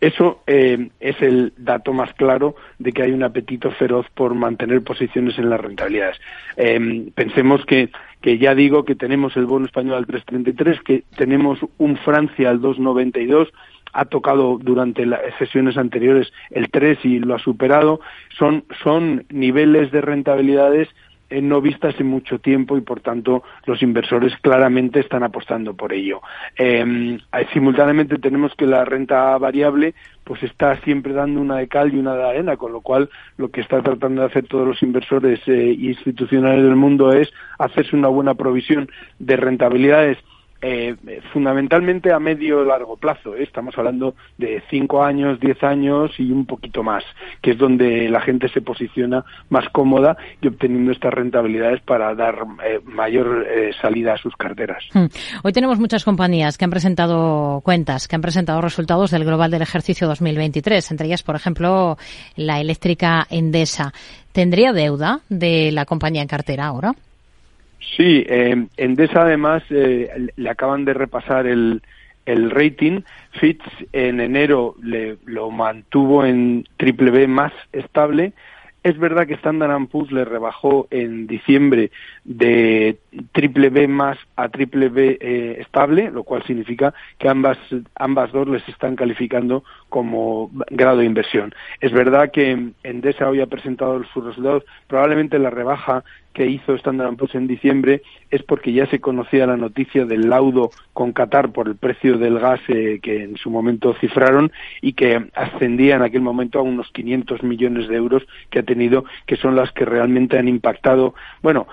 Eso eh, es el dato más claro de que hay un apetito feroz por mantener posiciones en las rentabilidades. Em, pensemos que, que ya digo que tenemos el bono español al 3.33, que tenemos un Francia al 2.92, ha tocado durante las sesiones anteriores el 3 y lo ha superado. Son, son niveles de rentabilidades no vistas en mucho tiempo y por tanto los inversores claramente están apostando por ello. Em, eh, simultáneamente tenemos que la renta variable pues está siempre dando una de cal y una de arena, con lo cual lo que está tratando de hacer todos los inversores eh, institucionales del mundo es hacerse una buena provisión de rentabilidades eh, fundamentalmente a medio largo plazo. ¿eh? Estamos hablando de cinco años, diez años y un poquito más, que es donde la gente se posiciona más cómoda y obteniendo estas rentabilidades para dar eh, mayor salida a sus carteras. Hmm. Hoy tenemos muchas compañías que han presentado cuentas, que han presentado resultados del global del ejercicio 2023, entre ellas, por ejemplo, la eléctrica Endesa. ¿Tendría deuda de la compañía en cartera ahora? Sí, eh, Endesa además eh, le acaban de repasar el, el rating. Fitch en enero le, lo mantuvo en triple B más estable. Es verdad que Standard Poor's le rebajó en diciembre de triple B más a triple B eh, estable, lo cual significa que ambas, ambas dos les están calificando como grado de inversión. Es verdad que Endesa hoy ha presentado sus resultados, probablemente la rebaja que hizo Standard Poor's en diciembre es porque ya se conocía la noticia del laudo con Qatar por el precio del gas eh, que en su momento cifraron y que ascendía en aquel momento a unos 500 millones de euros que ha tenido, que son las que realmente han impactado. Bueno,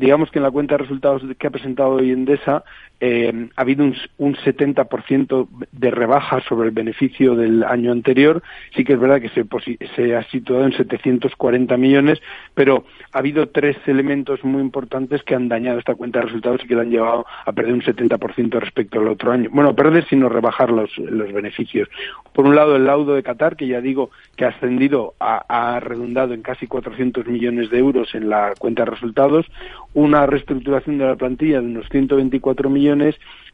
digamos que en la cuenta de resultados que ha presentado hoy Endesa eh, ha habido un, un 70% de rebaja sobre el beneficio del año anterior. Sí que es verdad que se, ha situado en 740 millones, pero ha habido tres elementos muy importantes que han dañado esta cuenta de resultados y que la han llevado a perder un 70% respecto al otro año. Bueno, perder sino rebajar los, los beneficios. Por un lado, el laudo de Qatar, que ya digo que ha ascendido, ha, ha redundado en casi 400 millones de euros en la cuenta de resultados. Una reestructuración de la plantilla de unos 124 millones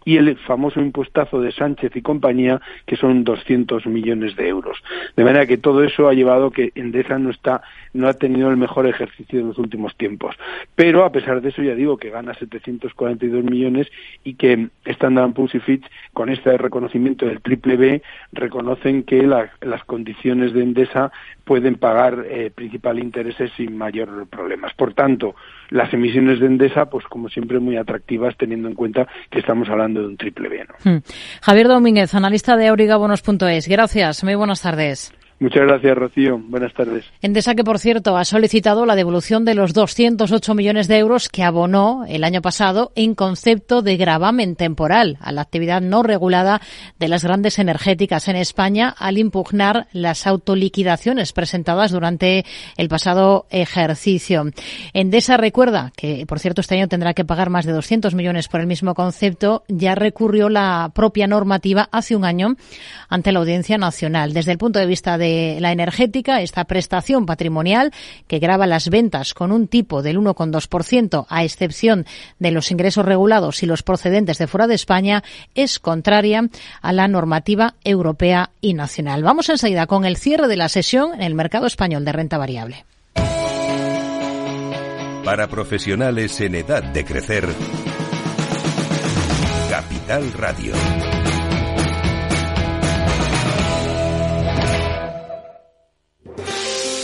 y el famoso impuestazo de Sánchez y compañía, que son 200 millones de euros. De manera que todo eso ha llevado que Endesa no está, no ha tenido el mejor ejercicio de los últimos tiempos. Pero a pesar de eso, ya digo que gana 742 millones y que Standard Poor's y Fitch, con este reconocimiento del triple B, reconocen que las condiciones de Endesa pueden pagar eh, principal intereses sin mayor problemas. Por tanto, las emisiones de Endesa, pues como siempre muy atractivas teniendo en cuenta que estamos hablando de un triple B. Hmm. Javier Domínguez, analista de aurigabonos.es. Gracias, muy buenas tardes. Muchas gracias, Rocío. Buenas tardes. Endesa, que por cierto ha solicitado la devolución de los 208 millones de euros que abonó el año pasado en concepto de gravamen temporal a la actividad no regulada de las grandes energéticas en España al impugnar las autoliquidaciones presentadas durante el pasado ejercicio. Endesa recuerda que, por cierto, este año tendrá que pagar más de 200 millones por el mismo concepto. Ya recurrió la propia normativa hace un año ante la Audiencia Nacional. Desde el punto de vista de la energética, esta prestación patrimonial que grava las ventas con un tipo del 1,2%, a excepción de los ingresos regulados y los procedentes de fuera de España, es contraria a la normativa europea y nacional. Vamos enseguida con el cierre de la sesión en el mercado español de renta variable. Para profesionales en edad de crecer, Capital Radio.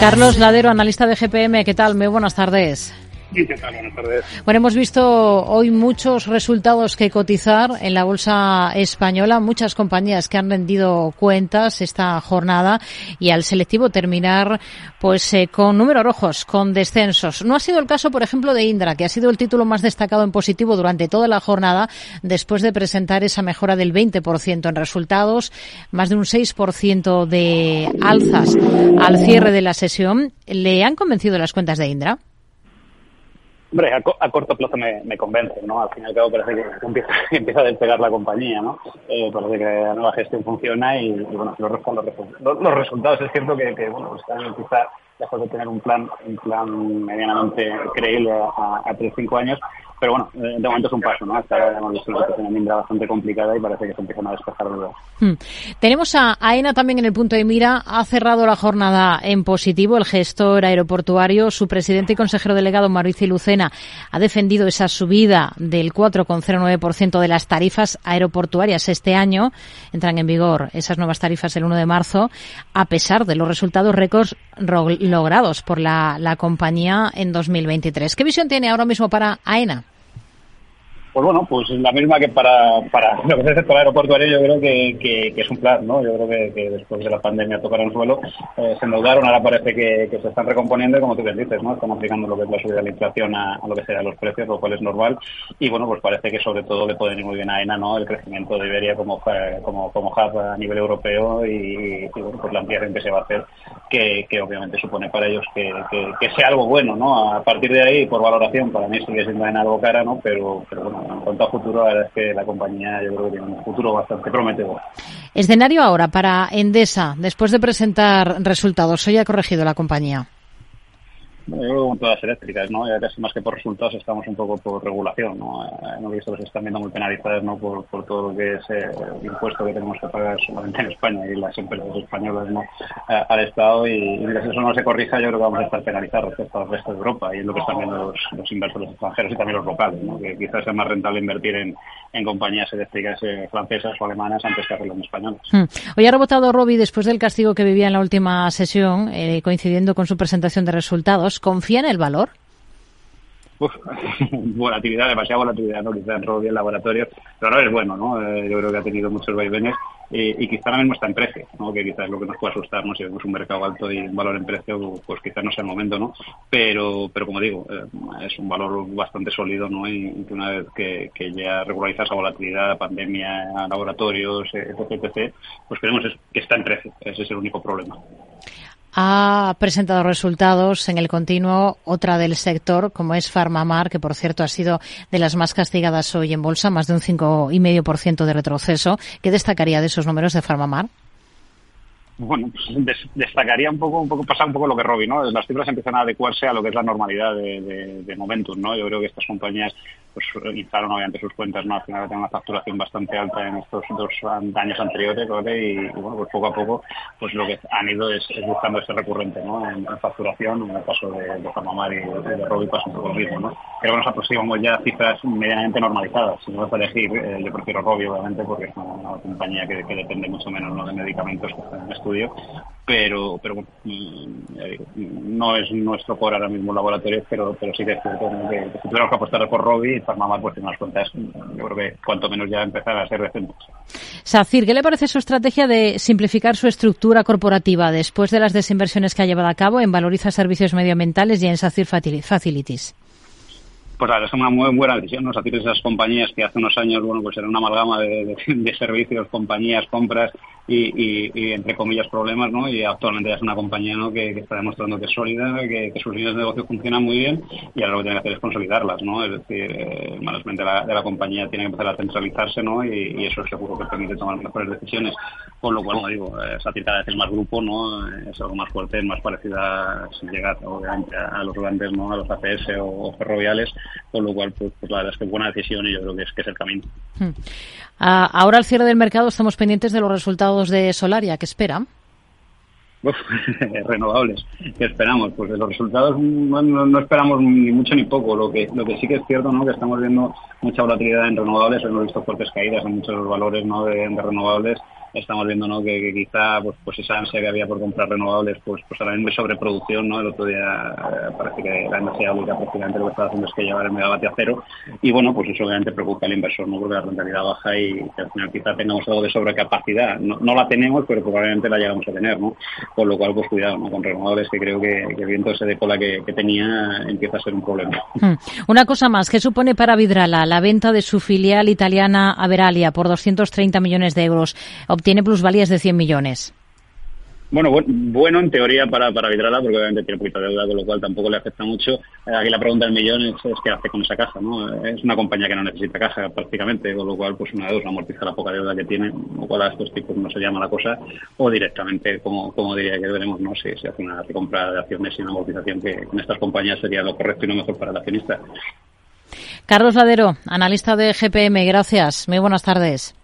Carlos Ladero, analista de GPM, ¿qué tal? Muy buenas tardes. Bueno, hemos visto hoy muchos resultados que cotizar en la bolsa española, muchas compañías que han rendido cuentas esta jornada y al selectivo terminar pues eh, con números rojos, con descensos. No ha sido el caso, por ejemplo, de Indra, que ha sido el título más destacado en positivo durante toda la jornada después de presentar esa mejora del 20% en resultados, más de un 6% de alzas al cierre de la sesión. ¿Le han convencido las cuentas de Indra? Hombre, a, corto plazo me, convence, ¿no? Al fin y al cabo parece que *laughs* empieza, empieza a despegar la compañía, ¿no? Eh, parece que la nueva gestión funciona y, bueno, los, los, los, resultados es cierto que, que bueno, están quizá lejos de tener un plan, un plan medianamente creíble a, a 3-5 años, pero bueno, de momento es un paso, ¿no? Hasta ahora hemos visto una situación en bastante complicada y parece que se empiezan a despejar dudas. Hmm. Tenemos a AENA también en el punto de mira. Ha cerrado la jornada en positivo. El gestor aeroportuario, su presidente y consejero delegado, Mauricio Lucena, ha defendido esa subida del 4,09% de las tarifas aeroportuarias este año. Entran en vigor esas nuevas tarifas el 1 de marzo, a pesar de los resultados récords logrados por la, la compañía en 2023. ¿Qué visión tiene ahora mismo para AENA? Pues bueno, pues la misma que para, para lo que es el sector aeroportuario, yo creo que, que, es un plan, ¿no? Yo creo que, después de la pandemia tocaron suelo, eh, se endeudaron, ahora parece que, se están recomponiendo como tú bien dices, ¿no? Están aplicando lo que es la subida de la inflación a, lo que sean los precios, lo cual es normal. Y bueno, pues parece que sobre todo le puede ir muy bien a ENA, ¿no? El crecimiento de Iberia como, como, como hub a nivel europeo y, bueno, pues la ampliación que se va a hacer, que, obviamente supone para ellos que, sea algo bueno, ¿no? A partir de ahí, por valoración, para mí sigue siendo ENA algo cara, ¿no? Pero, pero bueno, en cuanto a futuro, la verdad es que la compañía yo creo que tiene un futuro bastante prometedor. Escenario ahora para Endesa, después de presentar resultados. Hoy ha corregido la compañía. Yo creo con todas eléctricas, ¿no? Ya casi más que por resultados estamos un poco por regulación, ¿no? Eh, hemos visto que se están viendo muy penalizadas, ¿no? Por, por todo lo que es eh, el impuesto que tenemos que pagar solamente en España y las empresas españolas, ¿no? Eh, al Estado y, mientras eso no se corrija yo creo que vamos a estar penalizados respecto al resto de Europa y es lo que están viendo los, inversores extranjeros y también los locales, ¿no? Que quizás sea más rentable invertir en, en compañías eléctricas francesas o alemanas antes que hacerlo en españoles. Hmm. Hoy ha rebotado Robbie después del castigo que vivía en la última sesión, coincidiendo con su presentación de resultados. ¿Confía en el valor? uf, *laughs* volatilidad, demasiada volatilidad, ¿no? Quizá en bien laboratorio, pero no es bueno, ¿no? Eh, yo creo que ha tenido muchos vaivenes y, quizá ahora mismo está en precio, ¿no? Que quizás es lo que nos puede asustar, ¿no? Si vemos un mercado alto y un valor en precio, pues quizás no sea el momento, ¿no? Pero, pero como digo, eh, es un valor bastante sólido, ¿no? Y, que una vez que, ya regulariza esa volatilidad, pandemia, laboratorios, etc, etc, pues creemos que está en precio. Ese es el único problema ha presentado resultados en el continuo otra del sector, como es Farmamar, que por cierto ha sido de las más castigadas hoy en bolsa, más de un 5,5% de retroceso. ¿Qué destacaría de esos números de Farmamar? bueno, pues destacaría un poco, un poco, pasar un poco lo que Robbie, ¿no? Las cifras empiezan a adecuarse a lo que es la normalidad de, de, de Momentum, ¿no? Yo creo que estas compañías pues obviamente sus cuentas, ¿no? Al final tienen una facturación bastante alta en estos dos años anteriores, ¿vale? Y, bueno, pues poco a poco, pues lo que han ido es, buscando ese recurrente, ¿no? En, facturación, en el caso de, de Farmamar y de, Robbie pasa un poco lo mismo, ¿no? Creo que nos aproximamos ya a cifras medianamente normalizadas. Si no me elegir, eh, yo prefiero Robbie, obviamente, porque es una, compañía que, depende mucho menos ¿no? de medicamentos que están en estudio, pero, pero mm, no es nuestro core ahora mismo laboratorio, pero, pero sí que es cierto que, si tuviéramos que apostar por Robbie y Farmamar, pues tiene unas cuentas, yo creo que cuanto menos ya empezar a ser decentes. Sacir, ¿qué le parece su estrategia de simplificar su estructura corporativa después de las desinversiones que ha llevado a cabo en Valoriza Servicios Medioambientales y en Sacir Facilities? Pues la es una muy buena decisión, ¿no? Sacir esas compañías que hace unos años, bueno, pues era una amalgama de, *laughs* servicios, compañías, compras y, entre comillas problemas, ¿no? Y actualmente ya es una compañía, ¿no? Que, está demostrando que es sólida, que, sus líneas de negocio funcionan muy bien y ahora lo que tiene que hacer es consolidarlas, ¿no? Es decir, eh, la, de la, compañía tiene que empezar a centralizarse, ¿no? Y, eso seguro que permite tomar mejores decisiones. Con lo cual, como digo, Satir cada vez es más grupo, ¿no? Es algo más fuerte, más parecida, sin llegar, obviamente, a, los grandes, ¿no? A los APS o, ferroviales, con lo cual, pues, pues, la verdad es que es buena decisión y yo creo que es, que es el camino. Hmm. Ah, ahora al cierre del mercado estamos pendientes de los resultados de Solaria. ¿Qué espera? *laughs* renovables. ¿Qué esperamos? Pues de los resultados no, esperamos ni mucho ni poco. Lo que, lo que sí que es cierto, ¿no? Que estamos viendo mucha volatilidad en renovables, hemos visto fuertes caídas en muchos valores, ¿no? de renovables estamos viendo ¿no? que, quizá pues, pues esa ansia que había por comprar renovables, pues, pues ahora mismo hay sobreproducción, ¿no? El otro día eh, parece que la energía eólica prácticamente lo que está haciendo es que llevar el megavatios a cero y bueno, pues eso obviamente preocupa al inversor, ¿no? Porque la rentabilidad baja y al final quizá tengamos algo de sobrecapacidad. No, no la tenemos, pero probablemente la llegamos a tener, ¿no? Con lo cual, pues cuidado, ¿no? Con renovables que creo que, el viento ese de cola que, que, tenía empieza a ser un problema. Hmm. Una cosa más, ¿qué supone para Vidrala la venta de su filial italiana Averalia por 230 millones de euros? Obtiene plusvalías de 100 millones. Bueno, bueno, en teoría para, para Vidrala, porque obviamente tiene poquita deuda, con lo cual tampoco le afecta mucho. Eh, aquí la pregunta del millón es, qué hace con esa caja, ¿no? Es una compañía que no necesita caja prácticamente, con lo cual pues una de dos amortiza la poca deuda que tiene, o cual a estos tipos no se llama la cosa, o directamente, como, como diría que veremos, ¿no? Si se hace una recompra de acciones y una amortización que con estas compañías sería lo correcto y lo mejor para el accionista. Carlos Ladero, analista de GPM, gracias. Muy buenas tardes.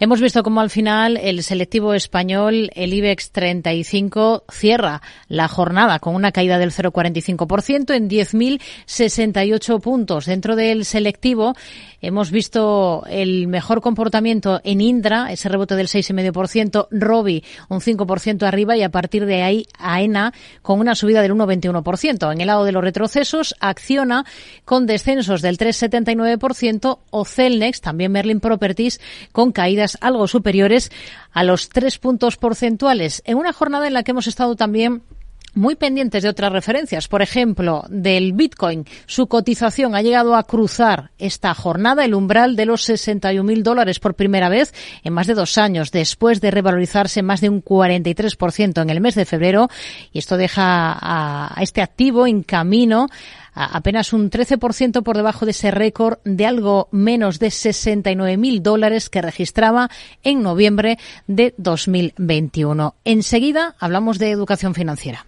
Hemos visto cómo al final el selectivo español, el IBEX 35, cierra la jornada con una caída del 0,45% en 10.068 puntos. Dentro del selectivo hemos visto el mejor comportamiento en Indra, ese rebote del 6,5%, Robi un 5% arriba y a partir de ahí AENA con una subida del 1,21%. En el lado de los retrocesos, Acciona con descensos del 3,79% o Celnex, también Merlin Property con caídas algo superiores a los tres puntos porcentuales, en una jornada en la que hemos estado también muy pendientes de otras referencias. Por ejemplo, del Bitcoin. Su cotización ha llegado a cruzar esta jornada el umbral de los 61.000 dólares por primera vez en más de dos años, después de revalorizarse más de un 43% en el mes de febrero. Y esto deja a este activo en camino apenas un 13% por debajo de ese récord de algo menos de 69.000 dólares que registraba en noviembre de 2021. Enseguida hablamos de educación financiera.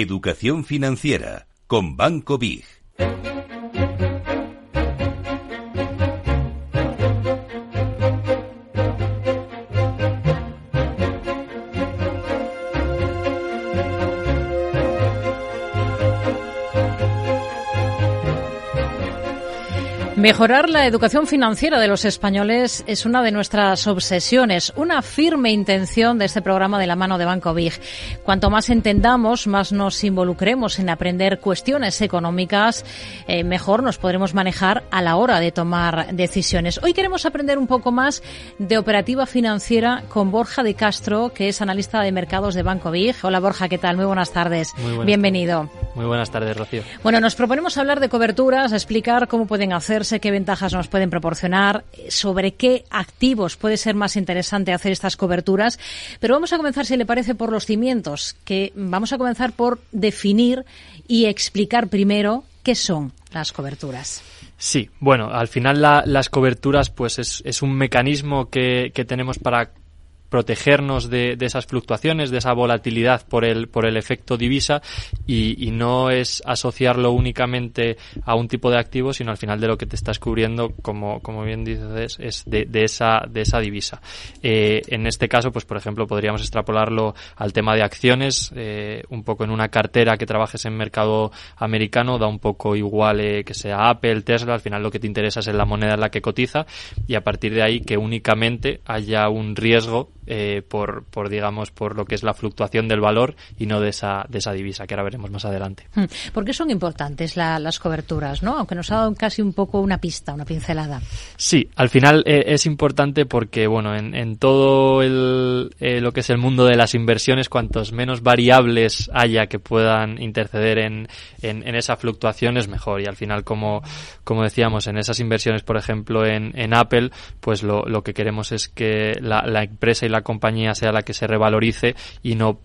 Educación Financiera, con Banco Big. Mejorar la educación financiera de los españoles es una de nuestras obsesiones, una firme intención de este programa de la mano de Banco Big. Cuanto más entendamos, más nos involucremos en aprender cuestiones económicas, eh, mejor nos podremos manejar a la hora de tomar decisiones. Hoy queremos aprender un poco más de operativa financiera con Borja de Castro, que es analista de mercados de Banco Big. Hola Borja, ¿qué tal? Muy buenas tardes. Bienvenido. Muy buenas tardes, Rocío. Bueno, nos proponemos hablar de coberturas, explicar cómo pueden hacerse qué ventajas nos pueden proporcionar, sobre qué activos puede ser más interesante hacer estas coberturas. Pero vamos a comenzar, si le parece, por los cimientos, que vamos a comenzar por definir y explicar primero qué son las coberturas. Sí, bueno, al final las coberturas pues es, un mecanismo que tenemos para protegernos de, esas fluctuaciones, de esa volatilidad por el, por el efecto divisa y, no es asociarlo únicamente a un tipo de activo, sino al final de lo que te estás cubriendo, como, como bien dices, es de, esa, de esa divisa. Eh, en este caso, pues por ejemplo, podríamos extrapolarlo al tema de acciones, eh, un poco en una cartera que trabajes en mercado americano, da un poco igual eh, que sea Apple, Tesla, al final lo que te interesa es en la moneda en la que cotiza y a partir de ahí que únicamente haya un riesgo eh, por, por, digamos, por lo que es la fluctuación del valor y no de esa, de esa divisa, que ahora veremos más adelante. Hmm. ¿Por qué son importantes las coberturas, no? Aunque nos ha dado casi un poco una pista, una pincelada. Sí, al final eh, es importante porque, bueno, en, en todo el, eh, lo que es el mundo de las inversiones, cuantos menos variables haya que puedan interceder en, en, en esa fluctuación es mejor. Y al final, como, como decíamos, en esas inversiones, por ejemplo, en, en Apple, pues lo, lo que queremos es que la, la empresa y la compañía sea la que se revalorice y no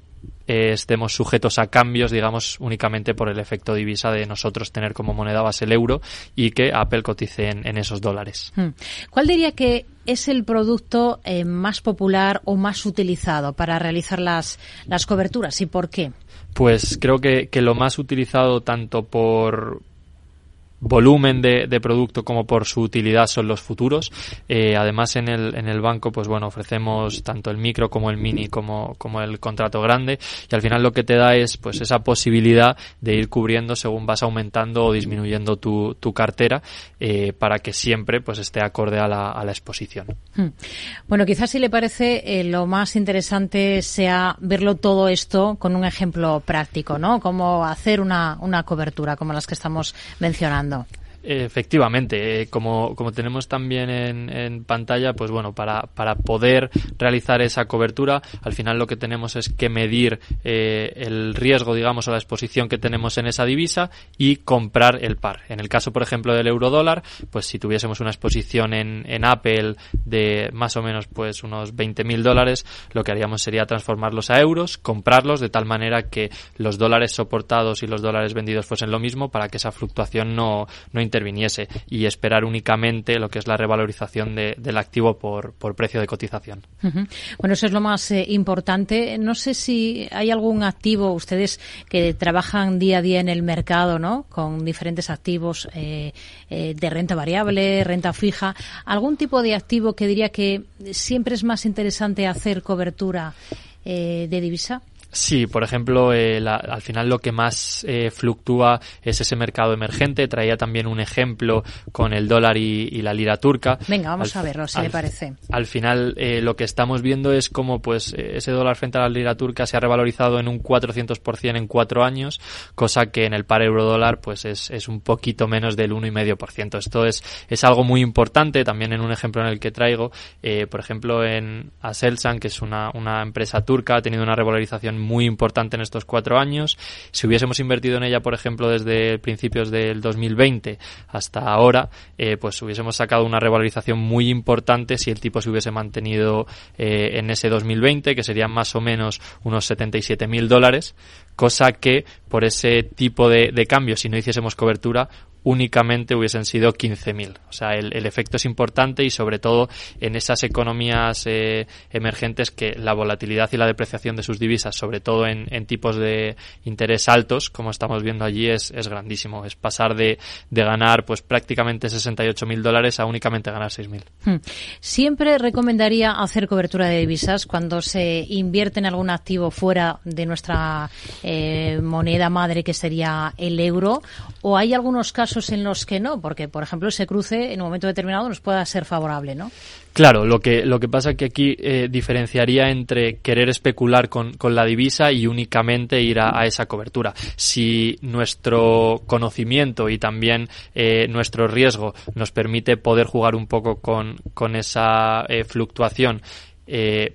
eh, estemos sujetos a cambios, digamos, únicamente por el efecto divisa de nosotros tener como moneda base el euro y que Apple cotice en, esos dólares. Hmm. ¿Cuál diría que es el producto eh, más popular o más utilizado para realizar las, las coberturas y por qué? Pues creo que, que lo más utilizado tanto por, volumen de, de, producto como por su utilidad son los futuros. Eh, además, en el, en el banco, pues bueno, ofrecemos tanto el micro como el mini como, como el contrato grande y al final lo que te da es pues esa posibilidad de ir cubriendo según vas aumentando o disminuyendo tu, tu cartera eh, para que siempre pues esté acorde a la, a la exposición. Hmm. Bueno, quizás si le parece eh, lo más interesante sea verlo todo esto con un ejemplo práctico, ¿no? Cómo hacer una, una cobertura como las que estamos mencionando. No. Efectivamente, eh, como, como tenemos también en, pantalla, pues bueno, para, para poder realizar esa cobertura, al final lo que tenemos es que medir eh, el riesgo, digamos, o la exposición que tenemos en esa divisa y comprar el par. En el caso, por ejemplo, del euro dólar, pues si tuviésemos una exposición en, en Apple de más o menos pues unos 20.000 dólares, lo que haríamos sería transformarlos a euros, comprarlos de tal manera que los dólares soportados y los dólares vendidos fuesen lo mismo para que esa fluctuación no, no interviniese y esperar únicamente lo que es la revalorización del activo por, por, precio de cotización. Bueno, eso es lo más eh, importante. No sé si hay algún activo, ustedes que trabajan día a día en el mercado, ¿no? Con diferentes activos eh, eh, de renta variable, renta fija, algún tipo de activo que diría que siempre es más interesante hacer cobertura de divisa. Sí, por ejemplo, eh, al final lo que más eh, fluctúa es ese mercado emergente. Traía también un ejemplo con el dólar y, la lira turca. Venga, vamos a verlo, si le parece. Al final, eh, lo que estamos viendo es cómo pues ese dólar frente a la lira turca se ha revalorizado en un 400% en cuatro años, cosa que en el par euro-dólar pues es, es un poquito menos del 1,5%. Esto es, es algo muy importante, también en un ejemplo en el que traigo, por ejemplo, en Aselsan, que es una, una empresa turca, ha tenido una revalorización muy importante en estos cuatro años. Si hubiésemos invertido en ella, por ejemplo, desde principios del 2020 hasta ahora, eh, pues hubiésemos sacado una revalorización muy importante si el tipo se hubiese mantenido eh, en ese 2020, que serían más o menos unos 77.000 mil dólares, cosa que por ese tipo de, de cambio, si no hiciésemos cobertura, únicamente hubiesen sido 15.000. O sea, el, efecto es importante y sobre todo en esas economías eh, emergentes que la volatilidad y la depreciación de sus divisas, sobre todo en, tipos de interés altos, como estamos viendo allí, es, grandísimo. Es pasar de, de ganar pues prácticamente 68.000 dólares a únicamente ganar 6.000. Hmm. Siempre recomendaría hacer cobertura de divisas cuando se invierte en algún activo fuera de nuestra eh, moneda madre, que sería el euro, o hay algunos casos en los que no, porque, por ejemplo, ese cruce en un momento determinado nos pueda ser favorable, ¿no? Claro, lo que, lo que pasa es que aquí eh, diferenciaría entre querer especular con, con, la divisa y únicamente ir a, esa cobertura. Si nuestro conocimiento y también eh, nuestro riesgo nos permite poder jugar un poco con, con esa eh, fluctuación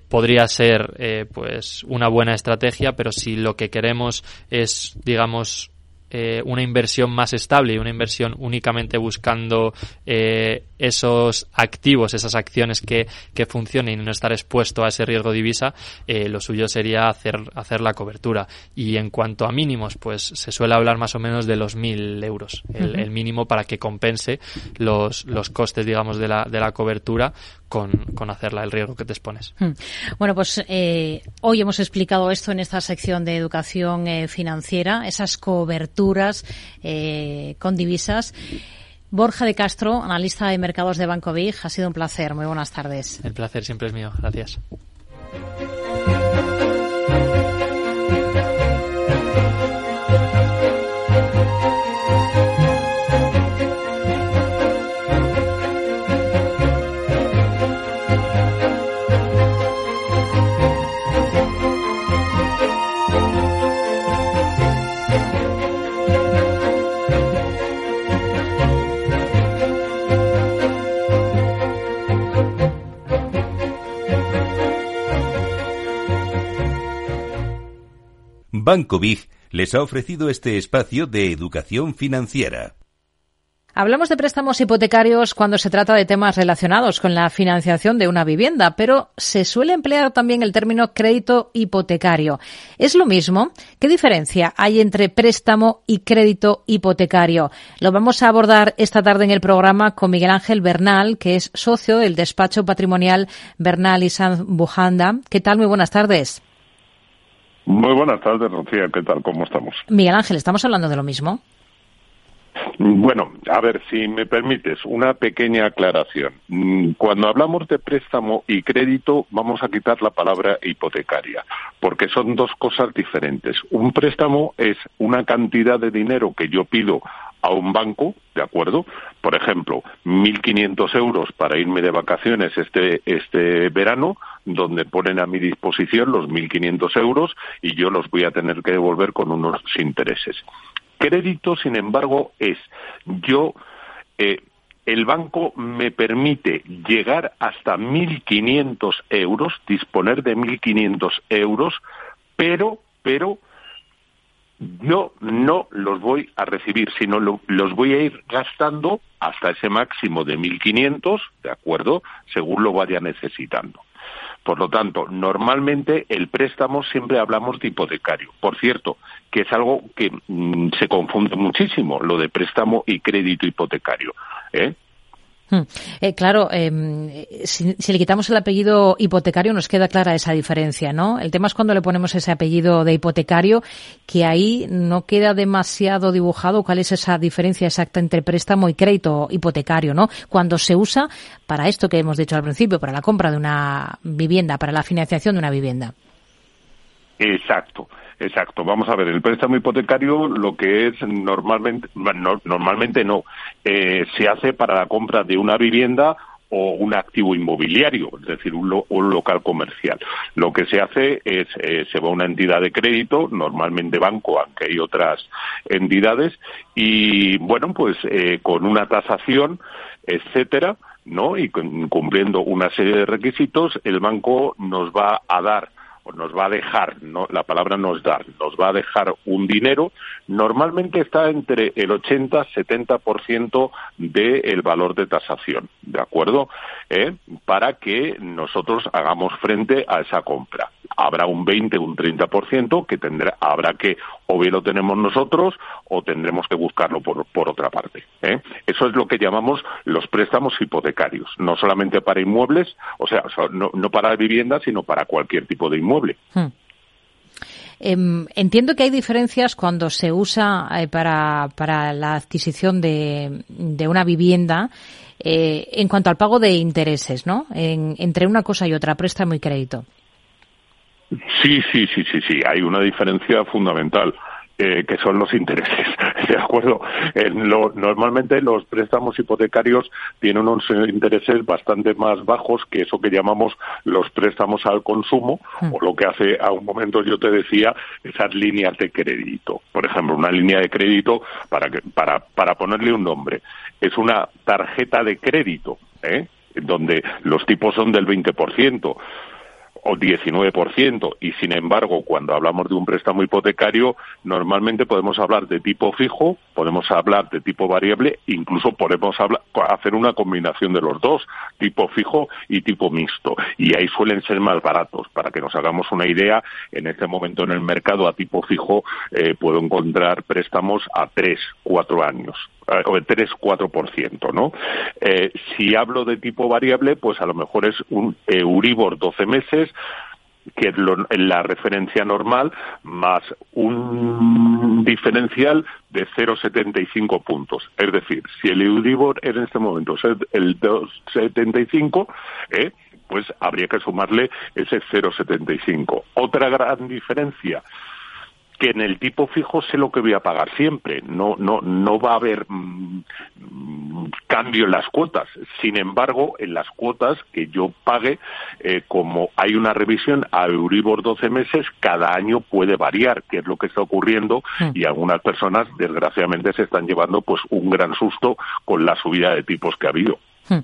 podría ser pues una buena estrategia, pero si lo que queremos es, digamos, eh, una inversión más estable y una inversión únicamente buscando eh, esos activos, esas acciones que, que, funcionen y no estar expuesto a ese riesgo divisa, eh, lo suyo sería hacer, hacer la cobertura. Y en cuanto a mínimos, pues se suele hablar más o menos de los mil euros, el, el mínimo para que compense los, los costes, digamos, de la, de la cobertura con, con, hacerla, el riesgo que te expones. Bueno, pues eh, hoy hemos explicado esto en esta sección de educación eh, financiera, esas coberturas eh, con divisas. Borja de Castro, analista de mercados de Banco Big, ha sido un placer. Muy buenas tardes. El placer siempre es mío. Gracias. Banco Big les ha ofrecido este espacio de educación financiera. Hablamos de préstamos hipotecarios cuando se trata de temas relacionados con la financiación de una vivienda, pero se suele emplear también el término crédito hipotecario. ¿Es lo mismo? ¿Qué diferencia hay entre préstamo y crédito hipotecario? Lo vamos a abordar esta tarde en el programa con Miguel Ángel Bernal, que es socio del despacho patrimonial Bernal y Sanz Bujanda. ¿Qué tal? Muy buenas tardes. Muy buenas tardes, Rocía. ¿Qué tal? ¿Cómo estamos? Miguel Ángel, ¿estamos hablando de lo mismo? Bueno, a ver, si me permites, una pequeña aclaración. Mm, cuando hablamos de préstamo y crédito, vamos a quitar la palabra hipotecaria, porque son dos cosas diferentes. Un préstamo es una cantidad de dinero que yo pido a un banco, ¿de acuerdo? Por ejemplo, 1.500 euros para irme de vacaciones este, este verano, donde ponen a mi disposición los 1.500 euros y yo los voy a tener que devolver con unos intereses. Crédito, sin embargo, es yo eh, el banco me permite llegar hasta 1.500 euros, disponer de 1.500 euros, pero, pero yo no los voy a recibir, sino los voy a ir gastando hasta ese máximo de 1.500, ¿de acuerdo? Según lo vaya necesitando. Por lo tanto, normalmente el préstamo siempre hablamos de hipotecario. Por cierto, que es algo que mm, se confunde muchísimo, lo de préstamo y crédito hipotecario. ¿eh? Hmm. Eh, claro, em, si, le quitamos el apellido hipotecario nos queda clara esa diferencia, ¿no? El tema es cuando le ponemos ese apellido de hipotecario, que ahí no queda demasiado dibujado cuál es esa diferencia exacta entre préstamo y crédito hipotecario, ¿no? Cuando se usa para esto que hemos dicho al principio, para la compra de una vivienda, para la financiación de una vivienda. Exacto. Exacto. Vamos a ver, el préstamo hipotecario lo que es normalmente, no, normalmente no, eh, se hace para la compra de una vivienda o un activo inmobiliario, es decir, un, local comercial. Lo que se hace es, eh, se va a una entidad de crédito, normalmente banco, aunque hay otras entidades, y bueno, pues eh, con una tasación, etcétera, ¿no? Y cumpliendo una serie de requisitos, el banco nos va a dar nos va a dejar, no, la palabra nos da, nos va a dejar un dinero, normalmente está entre el 80-70% del valor de tasación, ¿de acuerdo? ¿Eh? Para que nosotros hagamos frente a esa compra. Habrá un 20, un 30% que tendrá, habrá que o bien lo tenemos nosotros o tendremos que buscarlo por, por otra parte. ¿eh? Eso es lo que llamamos los préstamos hipotecarios, no solamente para inmuebles, o sea, no, no para viviendas, sino para cualquier tipo de inmueble. Hmm. Em, entiendo que hay diferencias cuando se usa eh, para, para, la adquisición de, de una vivienda eh, en cuanto al pago de intereses, ¿no? entre una cosa y otra, préstamo y crédito. Sí, sí, sí, sí, sí. Hay una diferencia fundamental. Eh, que son los intereses, *laughs* ¿de acuerdo? normalmente los préstamos hipotecarios tienen unos intereses bastante más bajos que eso que llamamos los préstamos al consumo, hmm. o lo que hace a un momento yo te decía, esas líneas de crédito. Por ejemplo, una línea de crédito, para, que, para, para ponerle un nombre, es una tarjeta de crédito, ¿eh? donde los tipos son del 20% o 19%. Y sin embargo, cuando hablamos de un préstamo hipotecario, normalmente podemos hablar de tipo fijo, podemos hablar de tipo variable, incluso podemos hacer una combinación de los dos, tipo fijo y tipo mixto. Y ahí suelen ser más baratos. Para que nos hagamos una idea, en este momento en el mercado a tipo fijo eh, puedo encontrar préstamos a tres, cuatro años o el 3-4%, ¿no? Eh, si hablo de tipo variable, pues a lo mejor es un Euribor 12 meses, que es la referencia normal, más un diferencial de 0,75 puntos. Es decir, si el Euribor en este momento es el 2,75, ¿eh? pues habría que sumarle ese 0,75. Otra gran diferencia que en el tipo fijo sé lo que voy a pagar siempre, no, no, no va a haber mm, cambio en las cuotas. Sin embargo, en las cuotas que yo pague, eh, como hay una revisión a Euribor 12 meses, cada año puede variar, que es lo que está ocurriendo, hmm. y algunas personas, desgraciadamente, se están llevando pues un gran susto con la subida de tipos que ha habido. Hmm.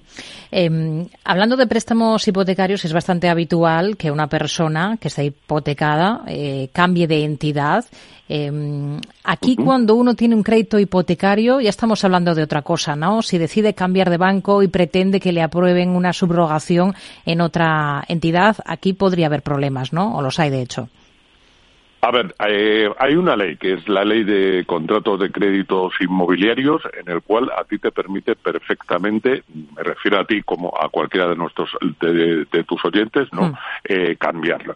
Em, hablando de préstamos hipotecarios, es bastante habitual que una persona que está hipotecada eh, cambie de entidad. Em, aquí, cuando uno tiene un crédito hipotecario, ya estamos hablando de otra cosa, ¿no? Si decide cambiar de banco y pretende que le aprueben una subrogación en otra entidad, aquí podría haber problemas, ¿no? O los hay, de hecho. A ver, eh, hay una ley que es la ley de contratos de créditos inmobiliarios en el cual a ti te permite perfectamente, me refiero a ti como a cualquiera de nuestros de, tus oyentes, no, mm. eh, cambiarla.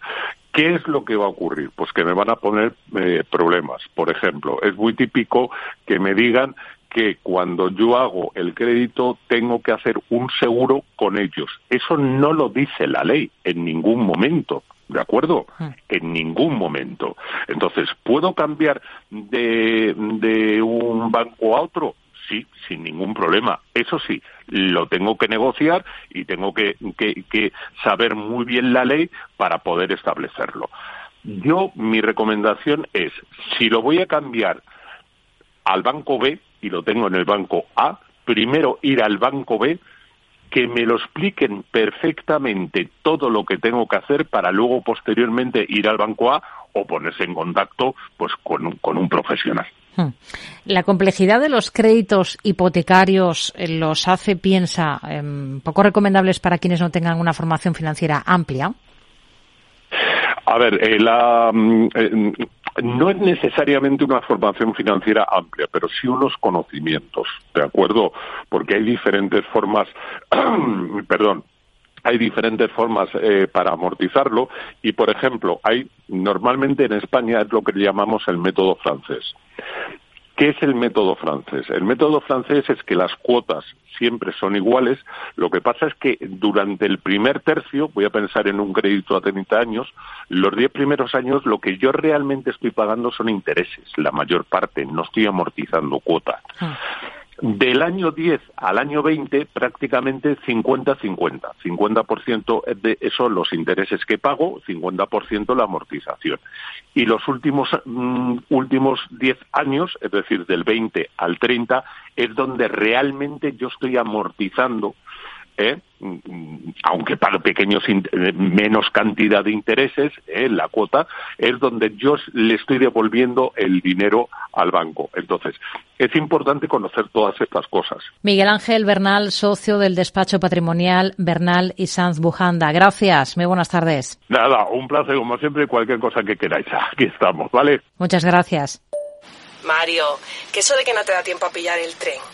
¿Qué es lo que va a ocurrir? Pues que me van a poner eh, problemas. Por ejemplo, es muy típico que me digan que cuando yo hago el crédito tengo que hacer un seguro con ellos. Eso no lo dice la ley en ningún momento. ¿De acuerdo? Hmm. En ningún momento. Entonces, ¿puedo cambiar de, de un banco a otro? Sí, sin ningún problema. Eso sí, lo tengo que negociar y tengo que, que, que saber muy bien la ley para poder establecerlo. Yo, mi recomendación es, si lo voy a cambiar al banco B y lo tengo en el banco A, primero ir al banco B que me lo expliquen perfectamente todo lo que tengo que hacer para luego posteriormente ir al banco A o ponerse en contacto pues con un, con un profesional. Hmm. La complejidad de los créditos hipotecarios eh, los hace, piensa, em, poco recomendables para quienes no tengan una formación financiera amplia. A ver, eh, la, mm, eh, no es necesariamente una formación financiera amplia, pero sí unos conocimientos, ¿de acuerdo? Porque hay diferentes formas, *clears throat* perdón, hay diferentes formas eh, para amortizarlo y, por ejemplo, hay normalmente en España es lo que llamamos el método francés. ¿Qué es el método francés? El método francés es que las cuotas siempre son iguales. Lo que pasa es que durante el primer tercio, voy a pensar en un crédito a 30 años, los 10 primeros años lo que yo realmente estoy pagando son intereses, la mayor parte, no estoy amortizando cuotas. Ah. Del año 10 al año 20, prácticamente 50-50. 50%, de eso los intereses que pago, 50% la amortización. Y los últimos, mm, últimos 10 años, es decir, del 20 al 30, es donde realmente yo estoy amortizando ¿eh? aunque para pequeños eh, menos cantidad de intereses en ¿eh? la cuota es donde yo le estoy devolviendo el dinero al banco. Entonces es importante conocer todas estas cosas. Miguel Ángel Bernal socio del despacho patrimonial Bernal y Sanz Bujanda. Gracias. Muy buenas tardes. Nada un placer como siempre cualquier cosa que queráis. *laughs* Aquí estamos vale muchas gracias. Mario que eso de que no te da tiempo a pillar el tren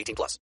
18 plus.